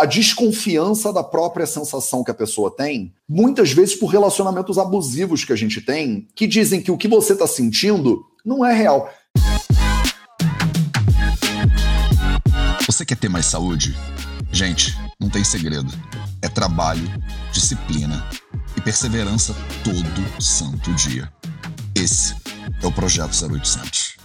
a desconfiança da própria sensação que a pessoa tem, muitas vezes por relacionamentos abusivos que a gente tem, que dizem que o que você está sentindo não é real. Você quer ter mais saúde? Gente, não tem segredo. É trabalho, disciplina e perseverança todo santo dia. Esse é o Projeto 0800.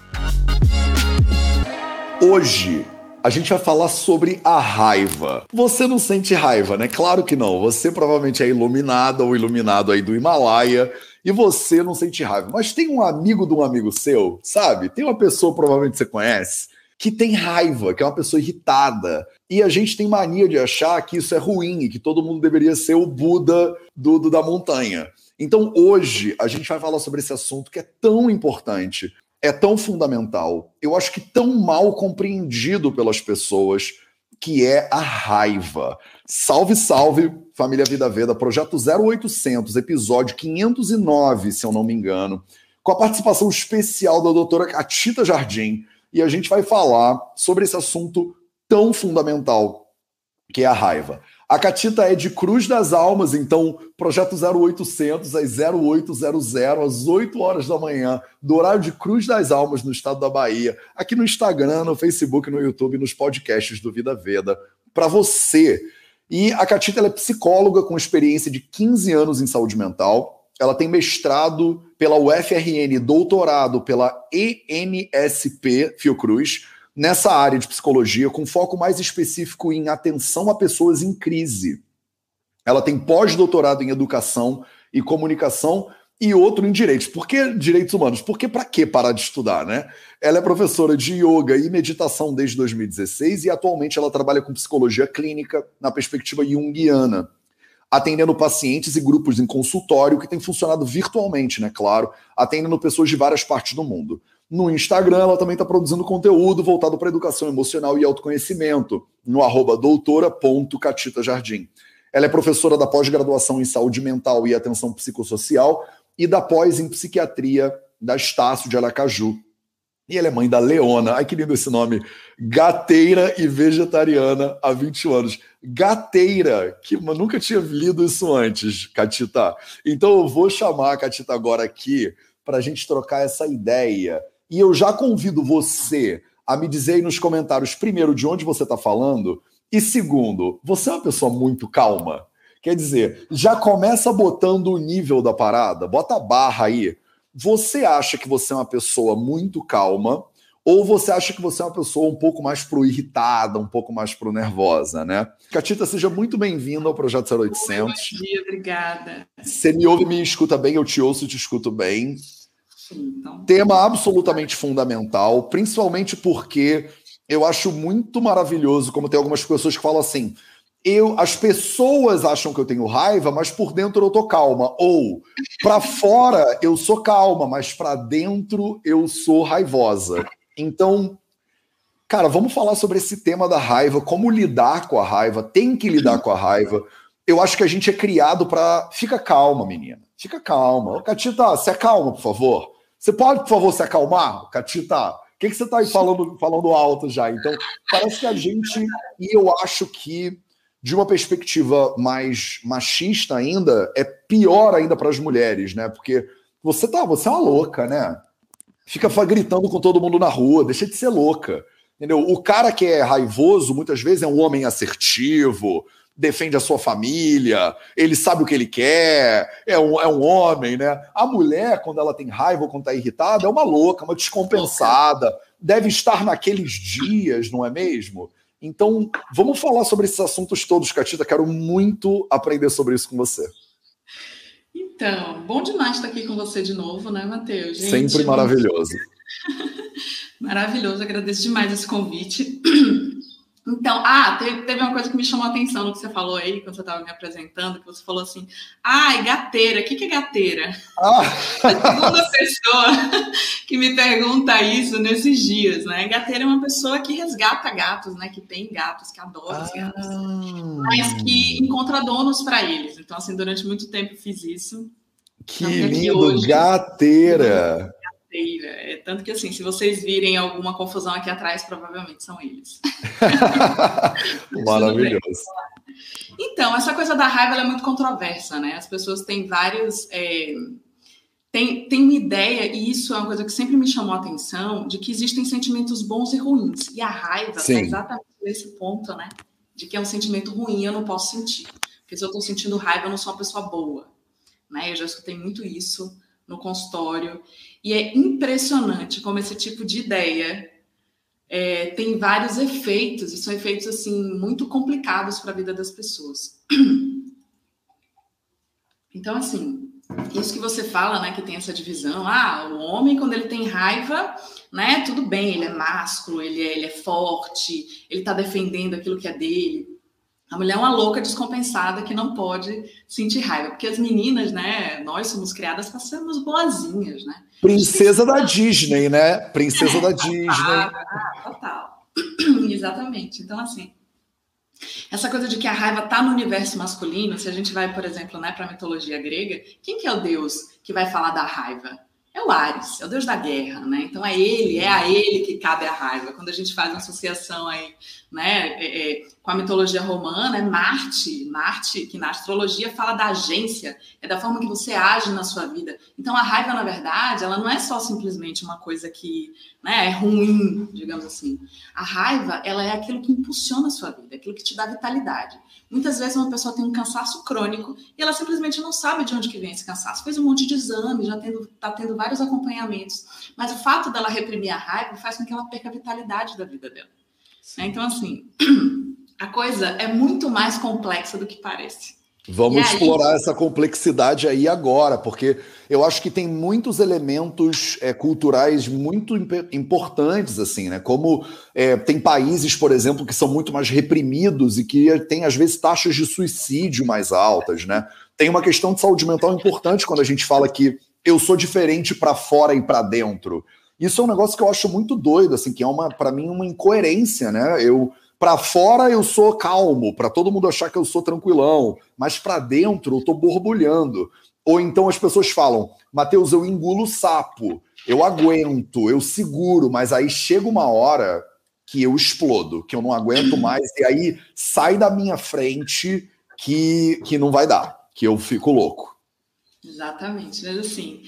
Hoje a gente vai falar sobre a raiva. Você não sente raiva, né? Claro que não. Você provavelmente é iluminado ou iluminado aí do Himalaia e você não sente raiva. Mas tem um amigo de um amigo seu, sabe? Tem uma pessoa, provavelmente você conhece, que tem raiva, que é uma pessoa irritada. E a gente tem mania de achar que isso é ruim e que todo mundo deveria ser o Buda do, do da montanha. Então hoje a gente vai falar sobre esse assunto que é tão importante é tão fundamental, eu acho que tão mal compreendido pelas pessoas, que é a raiva. Salve, salve, família Vida Veda, projeto 0800, episódio 509, se eu não me engano, com a participação especial da doutora Catita Jardim, e a gente vai falar sobre esse assunto tão fundamental, que é a raiva. A Catita é de Cruz das Almas, então, projeto 0800 às 0800, às 8 horas da manhã, do horário de Cruz das Almas, no estado da Bahia, aqui no Instagram, no Facebook, no YouTube, nos podcasts do Vida Veda, para você. E a Catita é psicóloga com experiência de 15 anos em saúde mental. Ela tem mestrado pela UFRN, doutorado pela ENSP Fiocruz nessa área de psicologia, com foco mais específico em atenção a pessoas em crise. Ela tem pós-doutorado em educação e comunicação e outro em direitos. Por que direitos humanos? Porque para que parar de estudar, né? Ela é professora de yoga e meditação desde 2016 e atualmente ela trabalha com psicologia clínica na perspectiva junguiana, atendendo pacientes e grupos em consultório que tem funcionado virtualmente, né? Claro, atendendo pessoas de várias partes do mundo. No Instagram, ela também está produzindo conteúdo voltado para educação emocional e autoconhecimento, no arroba doutora.catitajardim. Ela é professora da pós-graduação em saúde mental e atenção psicossocial e da pós em psiquiatria da Estácio de Aracaju. E ela é mãe da Leona, ai que lindo esse nome, gateira e vegetariana há 20 anos. Gateira, que eu nunca tinha lido isso antes, Catita. Então eu vou chamar a Catita agora aqui para a gente trocar essa ideia e eu já convido você a me dizer aí nos comentários, primeiro, de onde você está falando, e segundo, você é uma pessoa muito calma. Quer dizer, já começa botando o nível da parada, bota a barra aí. Você acha que você é uma pessoa muito calma, ou você acha que você é uma pessoa um pouco mais pro irritada, um pouco mais pro nervosa, né? Catita, seja muito bem-vinda ao Projeto 0800. Bom dia, obrigada. Você me ouve, me escuta bem, eu te ouço e te escuto bem. Então... Tema absolutamente fundamental, principalmente porque eu acho muito maravilhoso como tem algumas pessoas que falam assim: eu, as pessoas acham que eu tenho raiva, mas por dentro eu tô calma. Ou para fora eu sou calma, mas para dentro eu sou raivosa. Então, cara, vamos falar sobre esse tema da raiva, como lidar com a raiva, tem que lidar com a raiva. Eu acho que a gente é criado para fica calma, menina. Fica calma. Catita, você é calma, por favor. Você pode, por favor, se acalmar, Catita? O que, que você está falando, falando alto já? Então, parece que a gente, e eu acho que, de uma perspectiva mais machista ainda, é pior ainda para as mulheres, né? Porque você tá, você é uma louca, né? Fica gritando com todo mundo na rua, deixa de ser louca. Entendeu? O cara que é raivoso, muitas vezes, é um homem assertivo, defende a sua família, ele sabe o que ele quer, é um, é um homem, né? A mulher, quando ela tem raiva ou quando está irritada, é uma louca, uma descompensada, deve estar naqueles dias, não é mesmo? Então, vamos falar sobre esses assuntos todos, Catita. Quero muito aprender sobre isso com você. Então, bom demais estar aqui com você de novo, né, Matheus? Sempre maravilhoso. maravilhoso, agradeço demais esse convite. Então, ah, teve, teve, uma coisa que me chamou a atenção no que você falou aí, quando você estava me apresentando, que você falou assim, ai, gateira, o que, que é gateira? Ah. A segunda pessoa que me pergunta isso nesses dias, né? Gateira é uma pessoa que resgata gatos, né? Que tem gatos, que adora os gatos, ah. mas que encontra donos para eles. Então, assim, durante muito tempo fiz isso. Que então, lindo, hoje, gateira! É, tanto que, assim, se vocês virem alguma confusão aqui atrás, provavelmente são eles. Maravilhoso. Então, essa coisa da raiva é muito controversa, né? As pessoas têm vários. É, tem, tem uma ideia, e isso é uma coisa que sempre me chamou a atenção, de que existem sentimentos bons e ruins. E a raiva está exatamente nesse ponto, né? De que é um sentimento ruim, eu não posso sentir. Porque se eu estou sentindo raiva, eu não sou uma pessoa boa. Né? Eu já escutei muito isso no consultório. E é impressionante como esse tipo de ideia é, tem vários efeitos, e são efeitos assim muito complicados para a vida das pessoas. Então, assim, isso que você fala, né, que tem essa divisão, ah, o homem quando ele tem raiva, né, tudo bem, ele é másculo, ele é, ele é forte, ele está defendendo aquilo que é dele. A mulher é uma louca descompensada que não pode sentir raiva, porque as meninas, né, nós somos criadas para sermos boazinhas, né? Princesa da Disney, né? Princesa é, da Disney. Ah, total. Exatamente. Então, assim, essa coisa de que a raiva está no universo masculino, se a gente vai, por exemplo, né, para a mitologia grega, quem que é o deus que vai falar da raiva? É o Ares, é o deus da guerra, né? Então é ele, é a ele que cabe a raiva. Quando a gente faz uma associação aí, né, é, é, com a mitologia romana, é Marte, Marte, que na astrologia fala da agência, é da forma que você age na sua vida. Então a raiva, na verdade, ela não é só simplesmente uma coisa que né, é ruim, digamos assim. A raiva, ela é aquilo que impulsiona a sua vida, aquilo que te dá vitalidade. Muitas vezes uma pessoa tem um cansaço crônico e ela simplesmente não sabe de onde que vem esse cansaço. Fez um monte de exame, já está tendo vários acompanhamentos. Mas o fato dela reprimir a raiva faz com que ela perca a vitalidade da vida dela. Né? Então, assim, a coisa é muito mais complexa do que parece. Vamos aí... explorar essa complexidade aí agora, porque eu acho que tem muitos elementos é, culturais muito importantes, assim, né? Como é, tem países, por exemplo, que são muito mais reprimidos e que têm, às vezes, taxas de suicídio mais altas, né? Tem uma questão de saúde mental importante quando a gente fala que eu sou diferente para fora e para dentro. Isso é um negócio que eu acho muito doido, assim, que é uma, para mim, uma incoerência, né? Eu para fora eu sou calmo, para todo mundo achar que eu sou tranquilão, mas para dentro eu tô borbulhando. Ou então as pessoas falam, Mateus, eu engulo sapo, eu aguento, eu seguro, mas aí chega uma hora que eu explodo, que eu não aguento mais, e aí sai da minha frente que, que não vai dar, que eu fico louco. Exatamente, mas assim,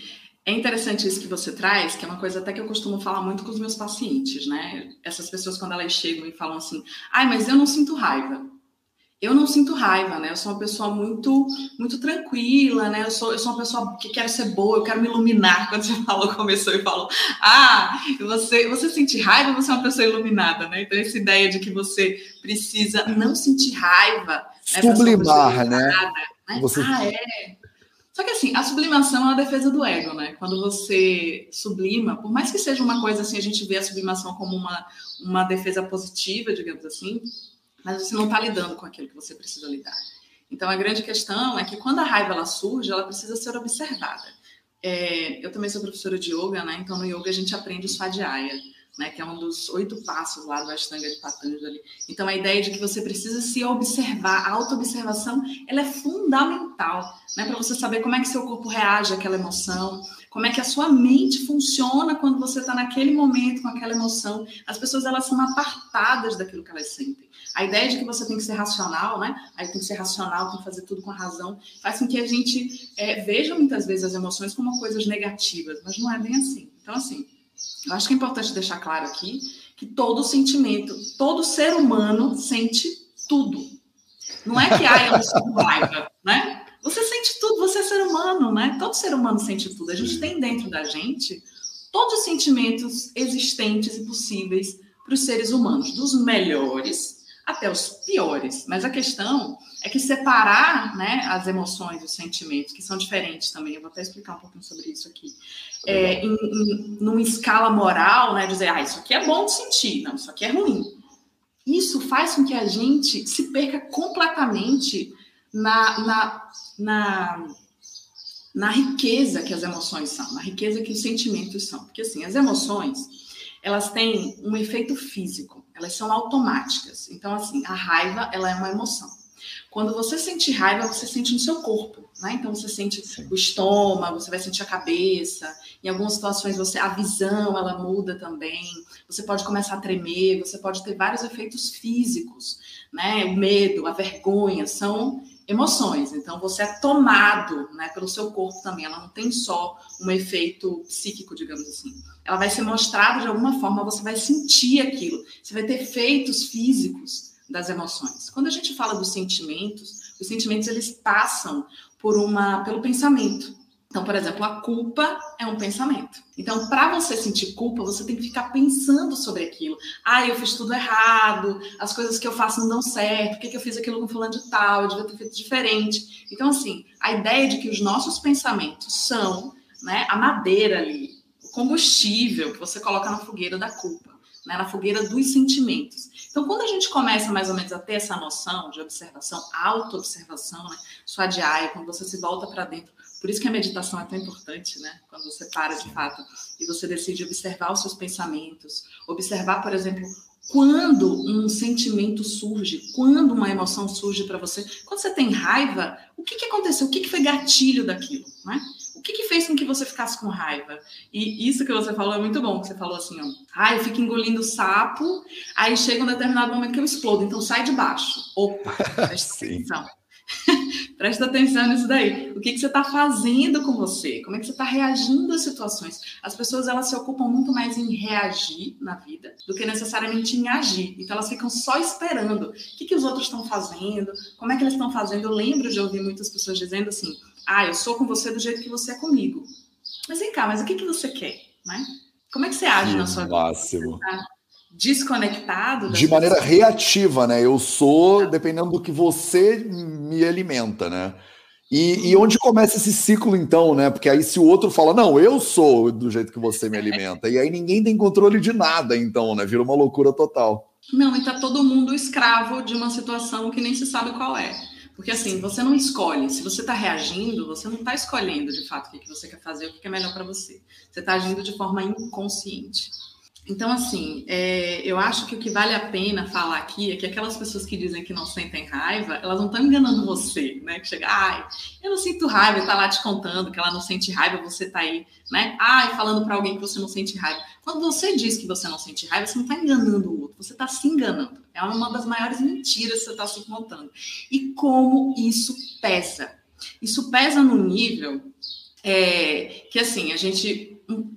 é interessante isso que você traz, que é uma coisa até que eu costumo falar muito com os meus pacientes, né? Essas pessoas, quando elas chegam e falam assim, ai, mas eu não sinto raiva. Eu não sinto raiva, né? Eu sou uma pessoa muito muito tranquila, né? Eu sou, eu sou uma pessoa que quero ser boa, eu quero me iluminar. Quando você falou, começou e falou, ah, você, você sente raiva, você é uma pessoa iluminada, né? Então, essa ideia de que você precisa não sentir raiva. Né? Sublimar, né? né? Você... Ah, é. Só que assim, a sublimação é uma defesa do ego, né? Quando você sublima, por mais que seja uma coisa assim, a gente vê a sublimação como uma, uma defesa positiva, digamos assim, mas você não está lidando com aquilo que você precisa lidar. Então a grande questão é que quando a raiva ela surge, ela precisa ser observada. É, eu também sou professora de yoga, né? Então no yoga a gente aprende o Svadhyaya né, que é um dos oito passos lá do Ashtanga de Patanjali. Então, a ideia de que você precisa se observar, a autoobservação, ela é fundamental, né, para você saber como é que seu corpo reage àquela emoção, como é que a sua mente funciona quando você está naquele momento com aquela emoção. As pessoas, elas são apartadas daquilo que elas sentem. A ideia de que você tem que ser racional, né, aí tem que ser racional, tem que fazer tudo com a razão, faz com que a gente é, veja muitas vezes as emoções como coisas negativas, mas não é bem assim. Então, assim, eu acho que é importante deixar claro aqui que todo sentimento, todo ser humano sente tudo. Não é que ah, eu não sinto raiva, né? Você sente tudo, você é ser humano, né? Todo ser humano sente tudo. A gente tem dentro da gente todos os sentimentos existentes e possíveis para os seres humanos, dos melhores até os piores. Mas a questão é que separar né, as emoções e os sentimentos, que são diferentes também, eu vou até explicar um pouquinho sobre isso aqui, é, em, em, numa escala moral, né, dizer, ah, isso aqui é bom de sentir, não, isso aqui é ruim. Isso faz com que a gente se perca completamente na, na, na, na riqueza que as emoções são, na riqueza que os sentimentos são. Porque, assim, as emoções, elas têm um efeito físico, elas são automáticas. Então, assim, a raiva, ela é uma emoção. Quando você sente raiva, você sente no seu corpo, né? Então você sente Sim. o estômago, você vai sentir a cabeça. Em algumas situações você a visão ela muda também. Você pode começar a tremer, você pode ter vários efeitos físicos, né? O medo, a vergonha são emoções. Então você é tomado, né, pelo seu corpo também. Ela não tem só um efeito psíquico, digamos assim. Ela vai ser mostrada de alguma forma, você vai sentir aquilo. Você vai ter efeitos físicos das emoções. Quando a gente fala dos sentimentos, os sentimentos eles passam por uma pelo pensamento. Então, por exemplo, a culpa é um pensamento. Então, para você sentir culpa, você tem que ficar pensando sobre aquilo. Ah, eu fiz tudo errado, as coisas que eu faço não dão certo, por que, eu fiz aquilo com fulano de tal, eu devia ter feito diferente. Então, assim, a ideia de que os nossos pensamentos são né, a madeira ali, o combustível que você coloca na fogueira da culpa, né, na fogueira dos sentimentos. Então, quando a gente começa mais ou menos a ter essa noção de observação, auto-observação, né, sua diária, quando você se volta para dentro, por isso que a meditação é tão importante, né? Quando você para de fato e você decide observar os seus pensamentos, observar, por exemplo, quando um sentimento surge, quando uma emoção surge para você, quando você tem raiva, o que, que aconteceu? O que, que foi gatilho daquilo, né? O que, que fez com que você ficasse com raiva? E isso que você falou é muito bom, que você falou assim, ó, ah, eu fico engolindo sapo, aí chega um determinado momento que eu explodo, então sai de baixo. Opa, presta atenção. Presta atenção nisso daí. O que, que você está fazendo com você? Como é que você está reagindo às situações? As pessoas elas se ocupam muito mais em reagir na vida do que necessariamente em agir. Então elas ficam só esperando. O que, que os outros estão fazendo? Como é que eles estão fazendo? Eu lembro de ouvir muitas pessoas dizendo assim: ah, eu sou com você do jeito que você é comigo. Mas vem cá, mas o que, que você quer? Né? Como é que você age que na sua máximo. vida? Tá desconectado? De maneira pessoas? reativa, né? Eu sou tá. dependendo do que você me alimenta, né? E, e, onde começa esse ciclo, então, né? Porque aí, se o outro fala, não, eu sou do jeito que você me alimenta, e aí ninguém tem controle de nada, então, né? Vira uma loucura total. Não, e tá todo mundo escravo de uma situação que nem se sabe qual é. Porque assim, você não escolhe. Se você está reagindo, você não está escolhendo de fato o que, você quer fazer, o que é melhor para você. Você está agindo de forma inconsciente. Então, assim, é, eu acho que o que vale a pena falar aqui é que aquelas pessoas que dizem que não sentem raiva, elas não estão enganando você, né? Que chega, ai, eu não sinto raiva, está lá te contando que ela não sente raiva, você está aí, né? Ai, falando para alguém que você não sente raiva. Quando você diz que você não sente raiva, você não está enganando o outro, você está se enganando. É uma das maiores mentiras que você está se contando. E como isso pesa? Isso pesa no nível é, que, assim, a gente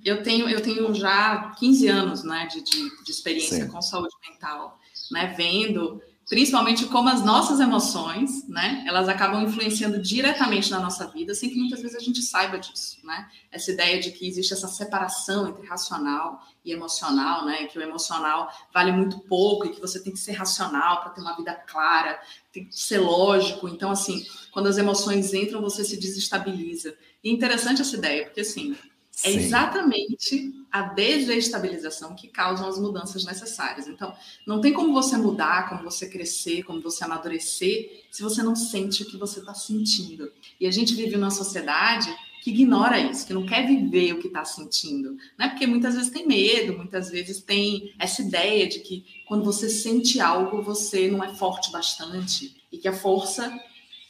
eu tenho, eu tenho já 15 anos né, de, de, de experiência Sim. com saúde mental, né, vendo principalmente como as nossas emoções, né, elas acabam influenciando diretamente na nossa vida, sem que muitas vezes a gente saiba disso, né? Essa ideia de que existe essa separação entre racional e emocional, né, que o emocional vale muito pouco e que você tem que ser racional para ter uma vida clara, tem que ser lógico. Então, assim, quando as emoções entram, você se desestabiliza. E é interessante essa ideia, porque assim, é exatamente a desestabilização que causam as mudanças necessárias. Então, não tem como você mudar, como você crescer, como você amadurecer, se você não sente o que você está sentindo. E a gente vive numa sociedade que ignora isso, que não quer viver o que está sentindo, né? Porque muitas vezes tem medo, muitas vezes tem essa ideia de que quando você sente algo, você não é forte bastante e que a força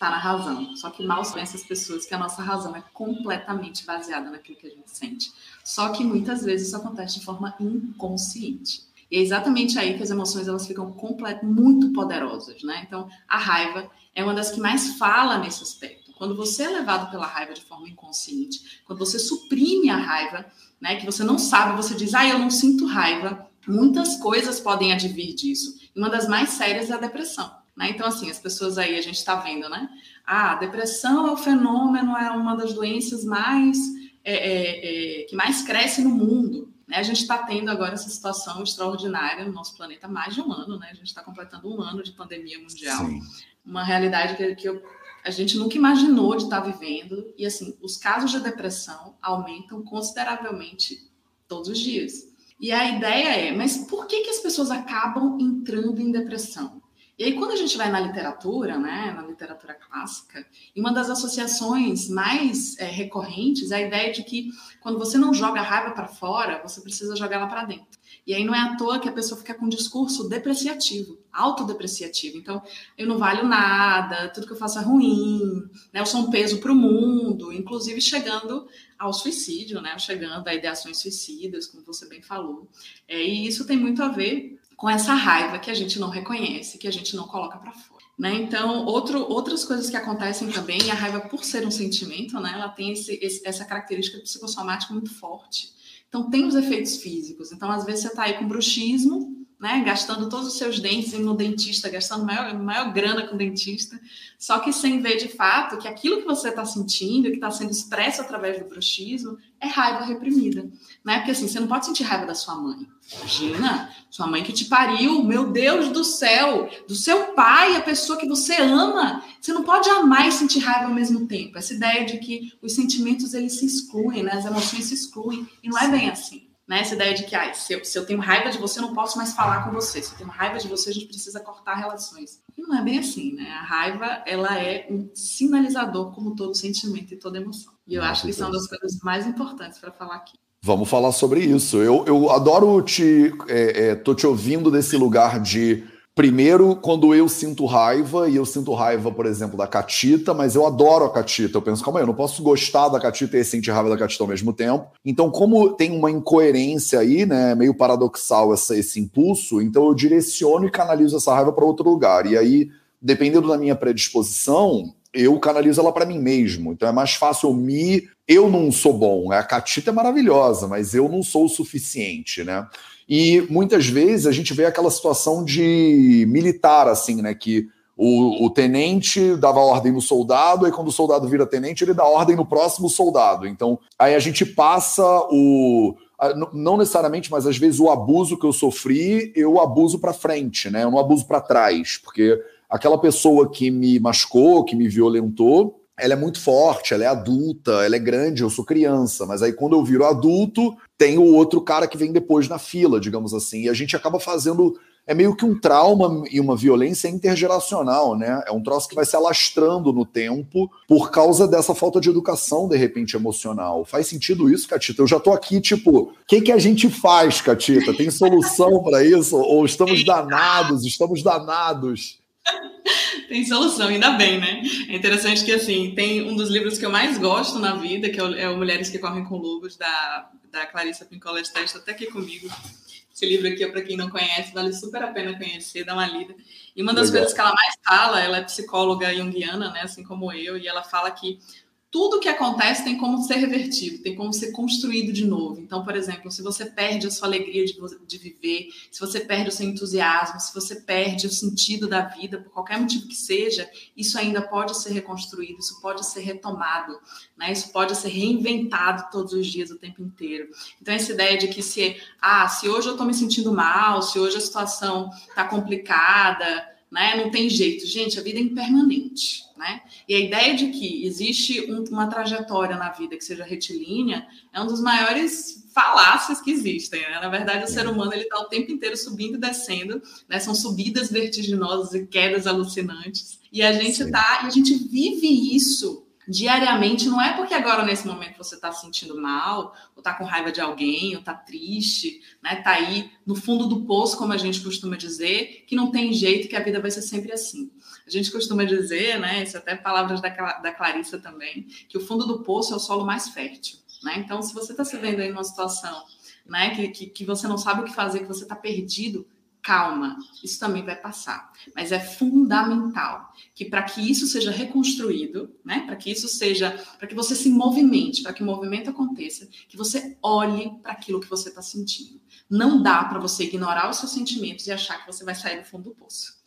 está na razão. Só que mal sabem essas pessoas que a nossa razão é completamente baseada naquilo que a gente sente. Só que muitas vezes isso acontece de forma inconsciente. E é exatamente aí que as emoções elas ficam muito poderosas, né? Então, a raiva é uma das que mais fala nesse aspecto. Quando você é levado pela raiva de forma inconsciente, quando você suprime a raiva, né, que você não sabe, você diz, ah, eu não sinto raiva, muitas coisas podem advir disso. E uma das mais sérias é a depressão. Né? Então, assim, as pessoas aí, a gente está vendo, né? Ah, a depressão é o fenômeno, é uma das doenças mais é, é, é, que mais cresce no mundo. Né? A gente está tendo agora essa situação extraordinária no nosso planeta há mais de um ano, né? A gente está completando um ano de pandemia mundial. Sim. Uma realidade que, que eu, a gente nunca imaginou de estar tá vivendo. E, assim, os casos de depressão aumentam consideravelmente todos os dias. E a ideia é, mas por que, que as pessoas acabam entrando em depressão? E aí, quando a gente vai na literatura, né, na literatura clássica, uma das associações mais é, recorrentes é a ideia de que quando você não joga a raiva para fora, você precisa jogar ela para dentro. E aí não é à toa que a pessoa fica com um discurso depreciativo, autodepreciativo. Então, eu não valho nada, tudo que eu faço é ruim, né? eu sou um peso para o mundo, inclusive chegando ao suicídio, né? chegando a ideações suicidas, como você bem falou. É, e isso tem muito a ver com essa raiva que a gente não reconhece, que a gente não coloca para fora. Né? Então, outro, outras coisas que acontecem também, a raiva, por ser um sentimento, né, ela tem esse, esse, essa característica psicossomática muito forte. Então, tem os efeitos físicos. Então, às vezes, você está aí com bruxismo, né, gastando todos os seus dentes no dentista, gastando maior, maior grana com o dentista, só que sem ver de fato que aquilo que você está sentindo, que está sendo expresso através do bruxismo, é raiva reprimida. Né? Porque assim, você não pode sentir raiva da sua mãe. Imagina, sua mãe que te pariu, meu Deus do céu, do seu pai, a pessoa que você ama. Você não pode amar e sentir raiva ao mesmo tempo. Essa ideia de que os sentimentos eles se excluem, né? as emoções se excluem. E não é bem assim. Né? Essa ideia de que ah, se, eu, se eu tenho raiva de você, eu não posso mais falar com você. Se eu tenho raiva de você, a gente precisa cortar relações. E não é bem assim, né? A raiva, ela é um sinalizador, como todo sentimento e toda emoção. E eu acho que isso é uma das coisas mais importantes para falar aqui. Vamos falar sobre isso. Eu, eu adoro te. É, é, tô te ouvindo desse lugar de. Primeiro, quando eu sinto raiva, e eu sinto raiva, por exemplo, da Catita, mas eu adoro a Catita. Eu penso, calma aí, eu não posso gostar da Catita e sentir raiva da Catita ao mesmo tempo. Então, como tem uma incoerência aí, né, meio paradoxal essa, esse impulso, então eu direciono e canalizo essa raiva para outro lugar. E aí, dependendo da minha predisposição, eu canalizo ela para mim mesmo. Então é mais fácil eu me. Eu não sou bom. A Catita é maravilhosa, mas eu não sou o suficiente, né? E muitas vezes a gente vê aquela situação de militar, assim, né? Que o, o tenente dava ordem no soldado, e quando o soldado vira tenente, ele dá ordem no próximo soldado. Então, aí a gente passa o. Não necessariamente, mas às vezes o abuso que eu sofri, eu abuso para frente, né? Eu não abuso para trás, porque aquela pessoa que me machucou, que me violentou, ela é muito forte, ela é adulta, ela é grande, eu sou criança, mas aí quando eu viro adulto, tem o outro cara que vem depois na fila, digamos assim, e a gente acaba fazendo é meio que um trauma e uma violência intergeracional, né? É um troço que vai se alastrando no tempo por causa dessa falta de educação, de repente, emocional. Faz sentido isso, Catita? Eu já tô aqui, tipo, o que, que a gente faz, Catita? Tem solução para isso? Ou estamos danados? Estamos danados? tem solução, ainda bem, né? É interessante que, assim, tem um dos livros que eu mais gosto na vida, que é o Mulheres que Correm com Lobos, da, da Clarissa Pincola de Testa, até aqui comigo. Esse livro aqui, para quem não conhece, vale super a pena conhecer, dar uma lida. E uma das Legal. coisas que ela mais fala, ela é psicóloga junguiana, né, assim como eu, e ela fala que tudo que acontece tem como ser revertido, tem como ser construído de novo. Então, por exemplo, se você perde a sua alegria de, de, viver, se você perde o seu entusiasmo, se você perde o sentido da vida, por qualquer motivo que seja, isso ainda pode ser reconstruído, isso pode ser retomado, né? Isso pode ser reinventado todos os dias, o tempo inteiro. Então, essa ideia de que se, ah, se hoje eu estou me sentindo mal, se hoje a situação está complicada, né? Não tem jeito. Gente, a vida é impermanente, né? E a ideia de que existe um, uma trajetória na vida que seja retilínea é um dos maiores falácias que existem. Né? Na verdade, o ser humano ele está o tempo inteiro subindo e descendo, né? São subidas vertiginosas e quedas alucinantes. E a gente Sim. tá, e a gente vive isso diariamente, não é porque agora nesse momento você está se sentindo mal, ou está com raiva de alguém, ou está triste, né? Tá aí no fundo do poço, como a gente costuma dizer, que não tem jeito, que a vida vai ser sempre assim. A gente costuma dizer, né? Isso é até palavras da, da Clarissa também, que o fundo do poço é o solo mais fértil, né? Então, se você está se vendo aí numa situação, né, que, que, que você não sabe o que fazer, que você está perdido, calma, isso também vai passar. Mas é fundamental que para que isso seja reconstruído, né, para que isso seja, para que você se movimente, para que o movimento aconteça, que você olhe para aquilo que você está sentindo. Não dá para você ignorar os seus sentimentos e achar que você vai sair do fundo do poço.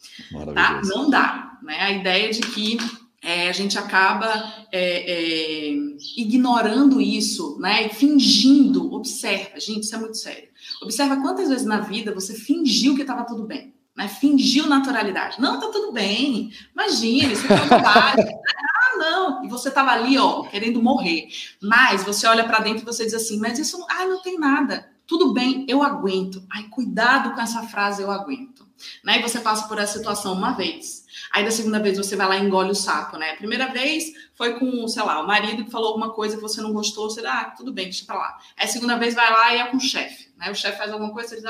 Tá? Não dá. Né? A ideia de que é, a gente acaba é, é, ignorando isso, né? Fingindo. Observa, gente, isso é muito sério. Observa quantas vezes na vida você fingiu que estava tudo bem, né? Fingiu naturalidade. Não, tá tudo bem. Imagina, isso é verdade. ah, não. E você estava ali, ó, querendo morrer. Mas você olha para dentro e você diz assim, mas isso, ai, não tem nada. Tudo bem, eu aguento. Ai, cuidado com essa frase, eu aguento. Né? E você passa por essa situação uma vez Aí da segunda vez você vai lá e engole o sapo, né? Primeira vez foi com, sei lá, o marido que falou alguma coisa que você não gostou, você diz, ah, tudo bem, deixa pra lá. Aí a segunda vez vai lá e é com o chefe, né? O chefe faz alguma coisa, você diz,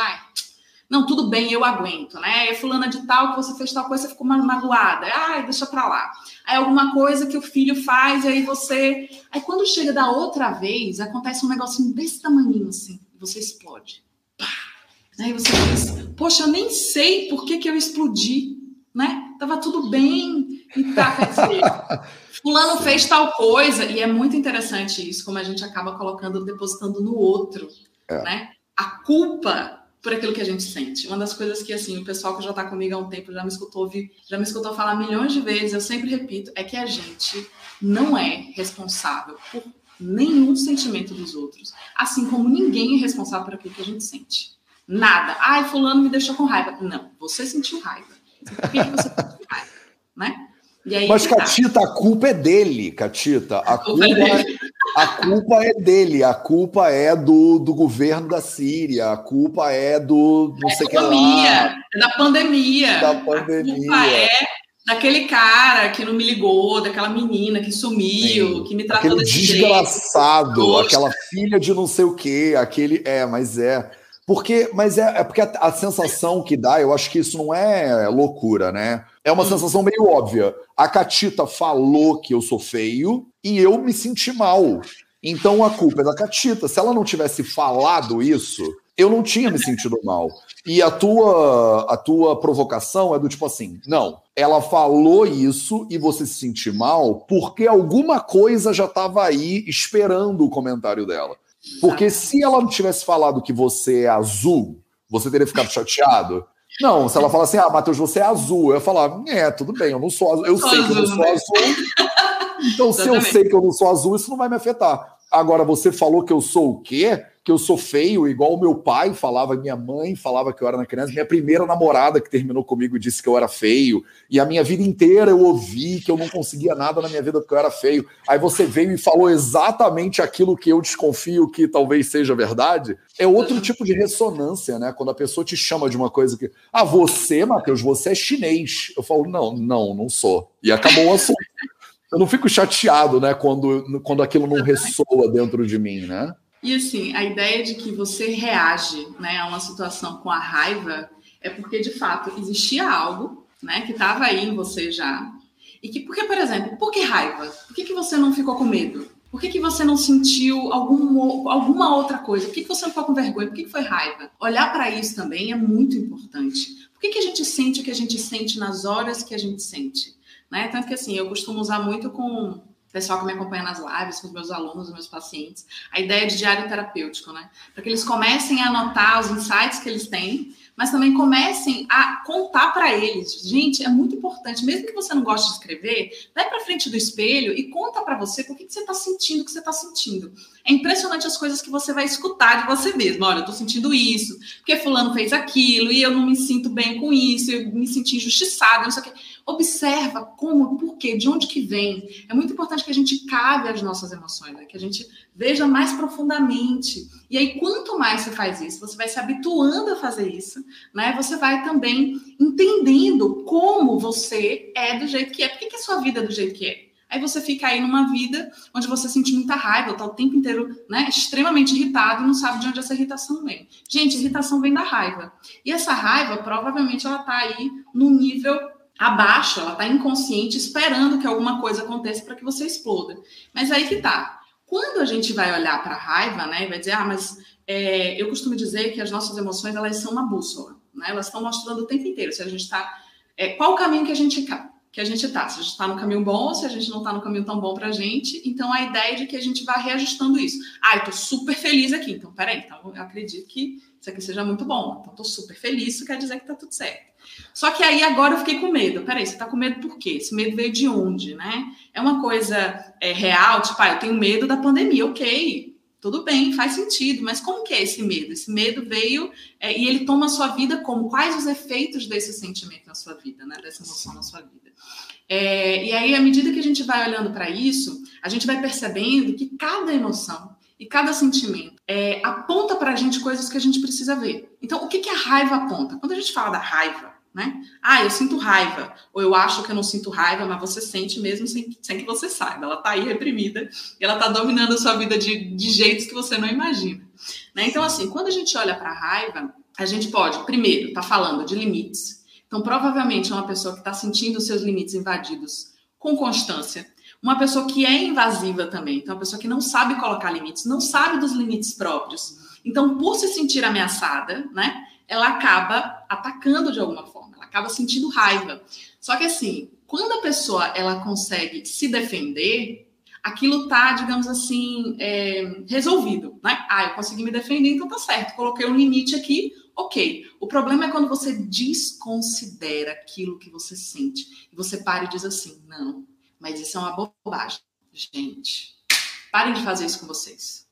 não, tudo bem, eu aguento, né? É fulana de tal que você fez tal coisa, você ficou magoada. Ai, deixa pra lá. Aí alguma coisa que o filho faz, aí você. Aí quando chega da outra vez, acontece um negocinho desse tamanho assim, você explode. Pá! Aí você diz, poxa, eu nem sei por que, que eu explodi, né? Tava tudo bem e tá, quer dizer, fulano fez tal coisa, e é muito interessante isso, como a gente acaba colocando, depositando no outro, é. né? A culpa por aquilo que a gente sente. Uma das coisas que assim, o pessoal que já está comigo há um tempo já me escutou já me escutou falar milhões de vezes, eu sempre repito, é que a gente não é responsável por nenhum sentimento dos outros, assim como ninguém é responsável por aquilo que a gente sente. Nada. Ai, fulano me deixou com raiva. Não, você sentiu raiva. Você raiva, né? Aí, Mas, tá. Catita, a culpa é dele, Catita. A, a culpa, culpa é a culpa é dele, a culpa é do, do governo da Síria, a culpa é do não é sei que lá. É da pandemia. Da pandemia. A culpa é daquele cara que não me ligou, daquela menina que sumiu, Sim. que me tratou aquele desse desgraçado, jeito. aquela filha de não sei o quê, aquele é, mas é porque, mas é, é porque a, a, sensação que dá, eu acho que isso não é loucura, né? É uma hum. sensação meio óbvia. A Catita falou que eu sou feio e eu me senti mal. Então a culpa é da Catita. Se ela não tivesse falado isso, eu não tinha me sentido mal. E a tua, a tua provocação é do tipo assim: não, ela falou isso e você se sentir mal porque alguma coisa já estava aí esperando o comentário dela. Porque se ela não tivesse falado que você é azul, você teria ficado chateado? Não, se ela falar assim, ah, Matheus, você é azul, eu ia falar, é, tudo bem, eu não sou azul, eu sei azul, que eu não sou né? azul. Então, se eu sei que eu não sou azul, isso não vai me afetar. Agora, você falou que eu sou o quê? que eu sou feio, igual o meu pai falava, minha mãe falava que eu era na criança, minha primeira namorada que terminou comigo disse que eu era feio, e a minha vida inteira eu ouvi que eu não conseguia nada na minha vida porque eu era feio. Aí você veio e falou exatamente aquilo que eu desconfio que talvez seja verdade. É outro tipo de ressonância, né? Quando a pessoa te chama de uma coisa que, ah, você, Matheus, você é chinês. Eu falo, não, não, não sou. E acabou o assunto. Eu não fico chateado, né, quando, quando aquilo não ressoa dentro de mim, né? E assim, a ideia de que você reage né, a uma situação com a raiva é porque, de fato, existia algo né, que estava aí em você já. E que, porque, por exemplo, por que raiva? Por que, que você não ficou com medo? Por que, que você não sentiu algum, alguma outra coisa? Por que, que você não ficou com vergonha? Por que, que foi raiva? Olhar para isso também é muito importante. Por que, que a gente sente o que a gente sente nas horas que a gente sente? Né? Tanto que, assim, eu costumo usar muito com pessoal que me acompanha nas lives, com os meus alunos, os meus pacientes, a ideia de diário terapêutico, né? Para que eles comecem a anotar os insights que eles têm mas também comecem a contar para eles. Gente, é muito importante, mesmo que você não goste de escrever, vai para frente do espelho e conta para você por que, que você está sentindo o que você está sentindo. É impressionante as coisas que você vai escutar de você mesmo. Olha, eu estou sentindo isso, porque fulano fez aquilo, e eu não me sinto bem com isso, eu me senti injustiçada, não sei o quê. Observa como, por quê, de onde que vem. É muito importante que a gente cave as nossas emoções, né? que a gente veja mais profundamente. E aí, quanto mais você faz isso, você vai se habituando a fazer isso, né? Você vai também entendendo como você é do jeito que é. Por que, que a sua vida é do jeito que é? Aí você fica aí numa vida onde você sente muita raiva, está o tempo inteiro né, extremamente irritado e não sabe de onde essa irritação vem. Gente, irritação vem da raiva. E essa raiva, provavelmente, ela está aí no nível abaixo, ela está inconsciente, esperando que alguma coisa aconteça para que você exploda. Mas aí que tá. Quando a gente vai olhar para a raiva, né, e vai dizer, ah, mas é, eu costumo dizer que as nossas emoções elas são uma bússola, né? Elas estão mostrando o tempo inteiro se a gente está, é, qual o caminho que a gente que a gente está, se a gente está no caminho bom, se a gente não está no caminho tão bom para a gente. Então a ideia é de que a gente vá reajustando isso. Ah, eu estou super feliz aqui, então peraí, então eu acredito que isso aqui seja muito bom. Então estou super feliz, isso quer dizer que está tudo certo. Só que aí agora eu fiquei com medo. Peraí, você tá com medo por quê? Esse medo veio de onde, né? É uma coisa é, real, tipo, ah, eu tenho medo da pandemia, ok. Tudo bem, faz sentido, mas como que é esse medo? Esse medo veio é, e ele toma a sua vida como? Quais os efeitos desse sentimento na sua vida, né? Dessa emoção na sua vida? É, e aí, à medida que a gente vai olhando para isso, a gente vai percebendo que cada emoção e cada sentimento é, aponta para a gente coisas que a gente precisa ver. Então, o que, que a raiva aponta? Quando a gente fala da raiva, né? Ah, eu sinto raiva, ou eu acho que eu não sinto raiva, mas você sente mesmo sem, sem que você saiba. Ela está aí reprimida e ela está dominando a sua vida de, de jeitos que você não imagina. Né? Então, assim, quando a gente olha para a raiva, a gente pode, primeiro, tá falando de limites. Então, provavelmente é uma pessoa que está sentindo seus limites invadidos com constância. Uma pessoa que é invasiva também. Então, uma pessoa que não sabe colocar limites, não sabe dos limites próprios. Então, por se sentir ameaçada, né? Ela acaba atacando de alguma forma acaba sentindo raiva. Só que assim, quando a pessoa ela consegue se defender, aquilo tá, digamos assim, é, resolvido, né? Ah, eu consegui me defender, então tá certo. Coloquei um limite aqui, ok. O problema é quando você desconsidera aquilo que você sente e você para e diz assim, não, mas isso é uma bobagem, gente. Parem de fazer isso com vocês.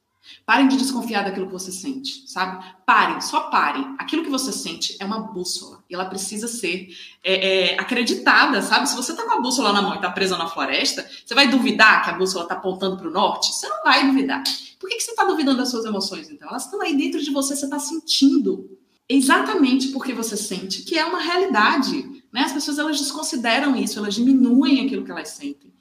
Parem de desconfiar daquilo que você sente, sabe? Parem, só parem. Aquilo que você sente é uma bússola e ela precisa ser é, é, acreditada, sabe? Se você tá com a bússola na mão e tá presa na floresta, você vai duvidar que a bússola tá apontando para o norte? Você não vai duvidar. Por que, que você tá duvidando das suas emoções, então? Elas estão aí dentro de você, você tá sentindo exatamente porque você sente, que é uma realidade. Né? As pessoas elas desconsideram isso, elas diminuem aquilo que elas sentem.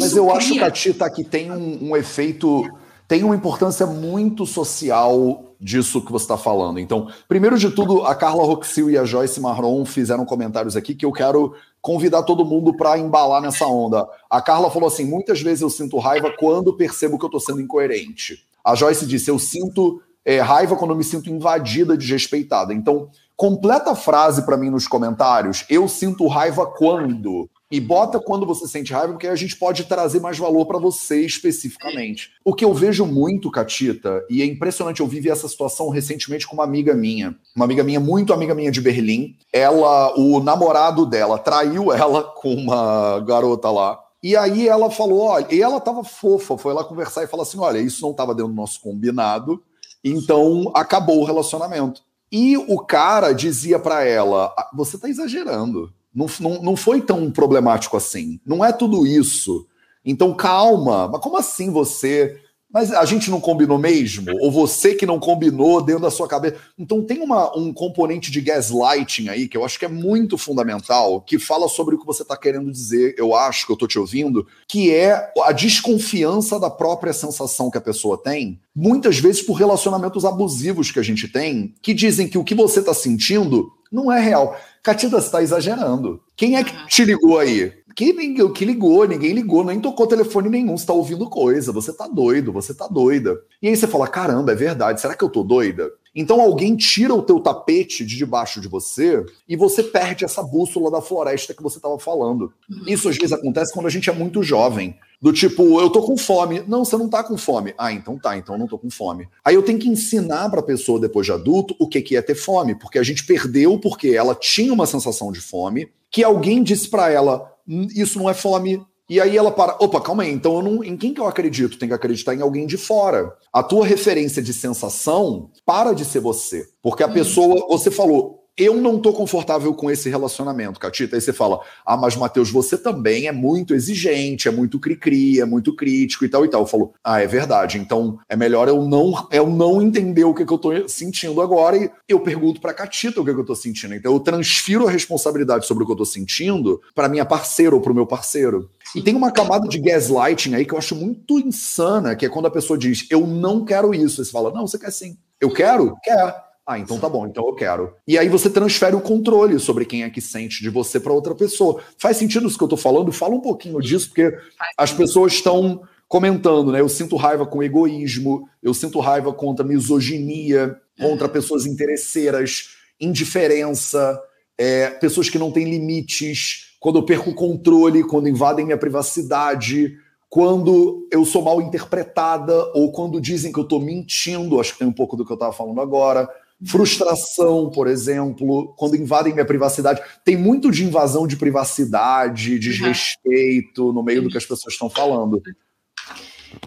Mas eu cria... acho, Catita, que tem um, um efeito tem uma importância muito social disso que você está falando. Então, primeiro de tudo, a Carla Roxil e a Joyce Marron fizeram comentários aqui que eu quero convidar todo mundo para embalar nessa onda. A Carla falou assim: muitas vezes eu sinto raiva quando percebo que eu estou sendo incoerente. A Joyce disse: eu sinto é, raiva quando me sinto invadida, desrespeitada. Então, completa a frase para mim nos comentários. Eu sinto raiva quando. E bota quando você sente raiva, porque a gente pode trazer mais valor para você especificamente. O que eu vejo muito, Catita, e é impressionante, eu vivi essa situação recentemente com uma amiga minha, uma amiga minha, muito amiga minha de Berlim. Ela, o namorado dela, traiu ela com uma garota lá. E aí ela falou, olha, e ela tava fofa, foi lá conversar e falar assim: olha, isso não tava dentro do nosso combinado, então acabou o relacionamento. E o cara dizia para ela: ah, você tá exagerando não, não, não foi tão problemático assim. Não é tudo isso. Então, calma. Mas como assim você mas a gente não combinou mesmo? Ou você que não combinou dentro da sua cabeça? Então tem uma, um componente de gaslighting aí que eu acho que é muito fundamental, que fala sobre o que você está querendo dizer, eu acho que eu estou te ouvindo, que é a desconfiança da própria sensação que a pessoa tem, muitas vezes por relacionamentos abusivos que a gente tem, que dizem que o que você está sentindo não é real. Catida, você está exagerando. Quem é que te ligou aí? Que, ninguém, que ligou, ninguém ligou, nem tocou telefone nenhum, você tá ouvindo coisa, você tá doido, você tá doida. E aí você fala: caramba, é verdade, será que eu tô doida? Então alguém tira o teu tapete de debaixo de você e você perde essa bússola da floresta que você estava falando. Uhum. Isso às vezes acontece quando a gente é muito jovem. Do tipo, eu tô com fome. Não, você não tá com fome. Ah, então tá, então eu não tô com fome. Aí eu tenho que ensinar pra pessoa depois de adulto o que que é ter fome, porque a gente perdeu porque ela tinha uma sensação de fome, que alguém disse para ela, hum, isso não é fome, e aí ela para, opa, calma aí, então eu não, em quem que eu acredito? Tem que acreditar em alguém de fora. A tua referência de sensação para de ser você. Porque a hum. pessoa, você falou, eu não tô confortável com esse relacionamento, Catita. Aí você fala, ah, mas Matheus, você também é muito exigente, é muito cri-cri, é muito crítico e tal e tal. Eu falo, ah, é verdade. Então é melhor eu não, eu não entender o que, que eu tô sentindo agora e eu pergunto pra Catita o que, que eu tô sentindo. Então eu transfiro a responsabilidade sobre o que eu tô sentindo para minha parceira ou pro meu parceiro. E tem uma camada de gaslighting aí que eu acho muito insana, que é quando a pessoa diz, eu não quero isso. Aí você fala, não, você quer sim. Eu quero? Quer. Ah, então tá bom, então eu quero. E aí você transfere o controle sobre quem é que sente de você para outra pessoa. Faz sentido isso que eu tô falando? Fala um pouquinho disso, porque as pessoas estão comentando, né? Eu sinto raiva com egoísmo, eu sinto raiva contra misoginia, contra é. pessoas interesseiras, indiferença, é, pessoas que não têm limites, quando eu perco o controle, quando invadem minha privacidade, quando eu sou mal interpretada ou quando dizem que eu estou mentindo, acho que tem um pouco do que eu estava falando agora Frustração, por exemplo, quando invadem minha privacidade. Tem muito de invasão de privacidade, desrespeito no meio do que as pessoas estão falando.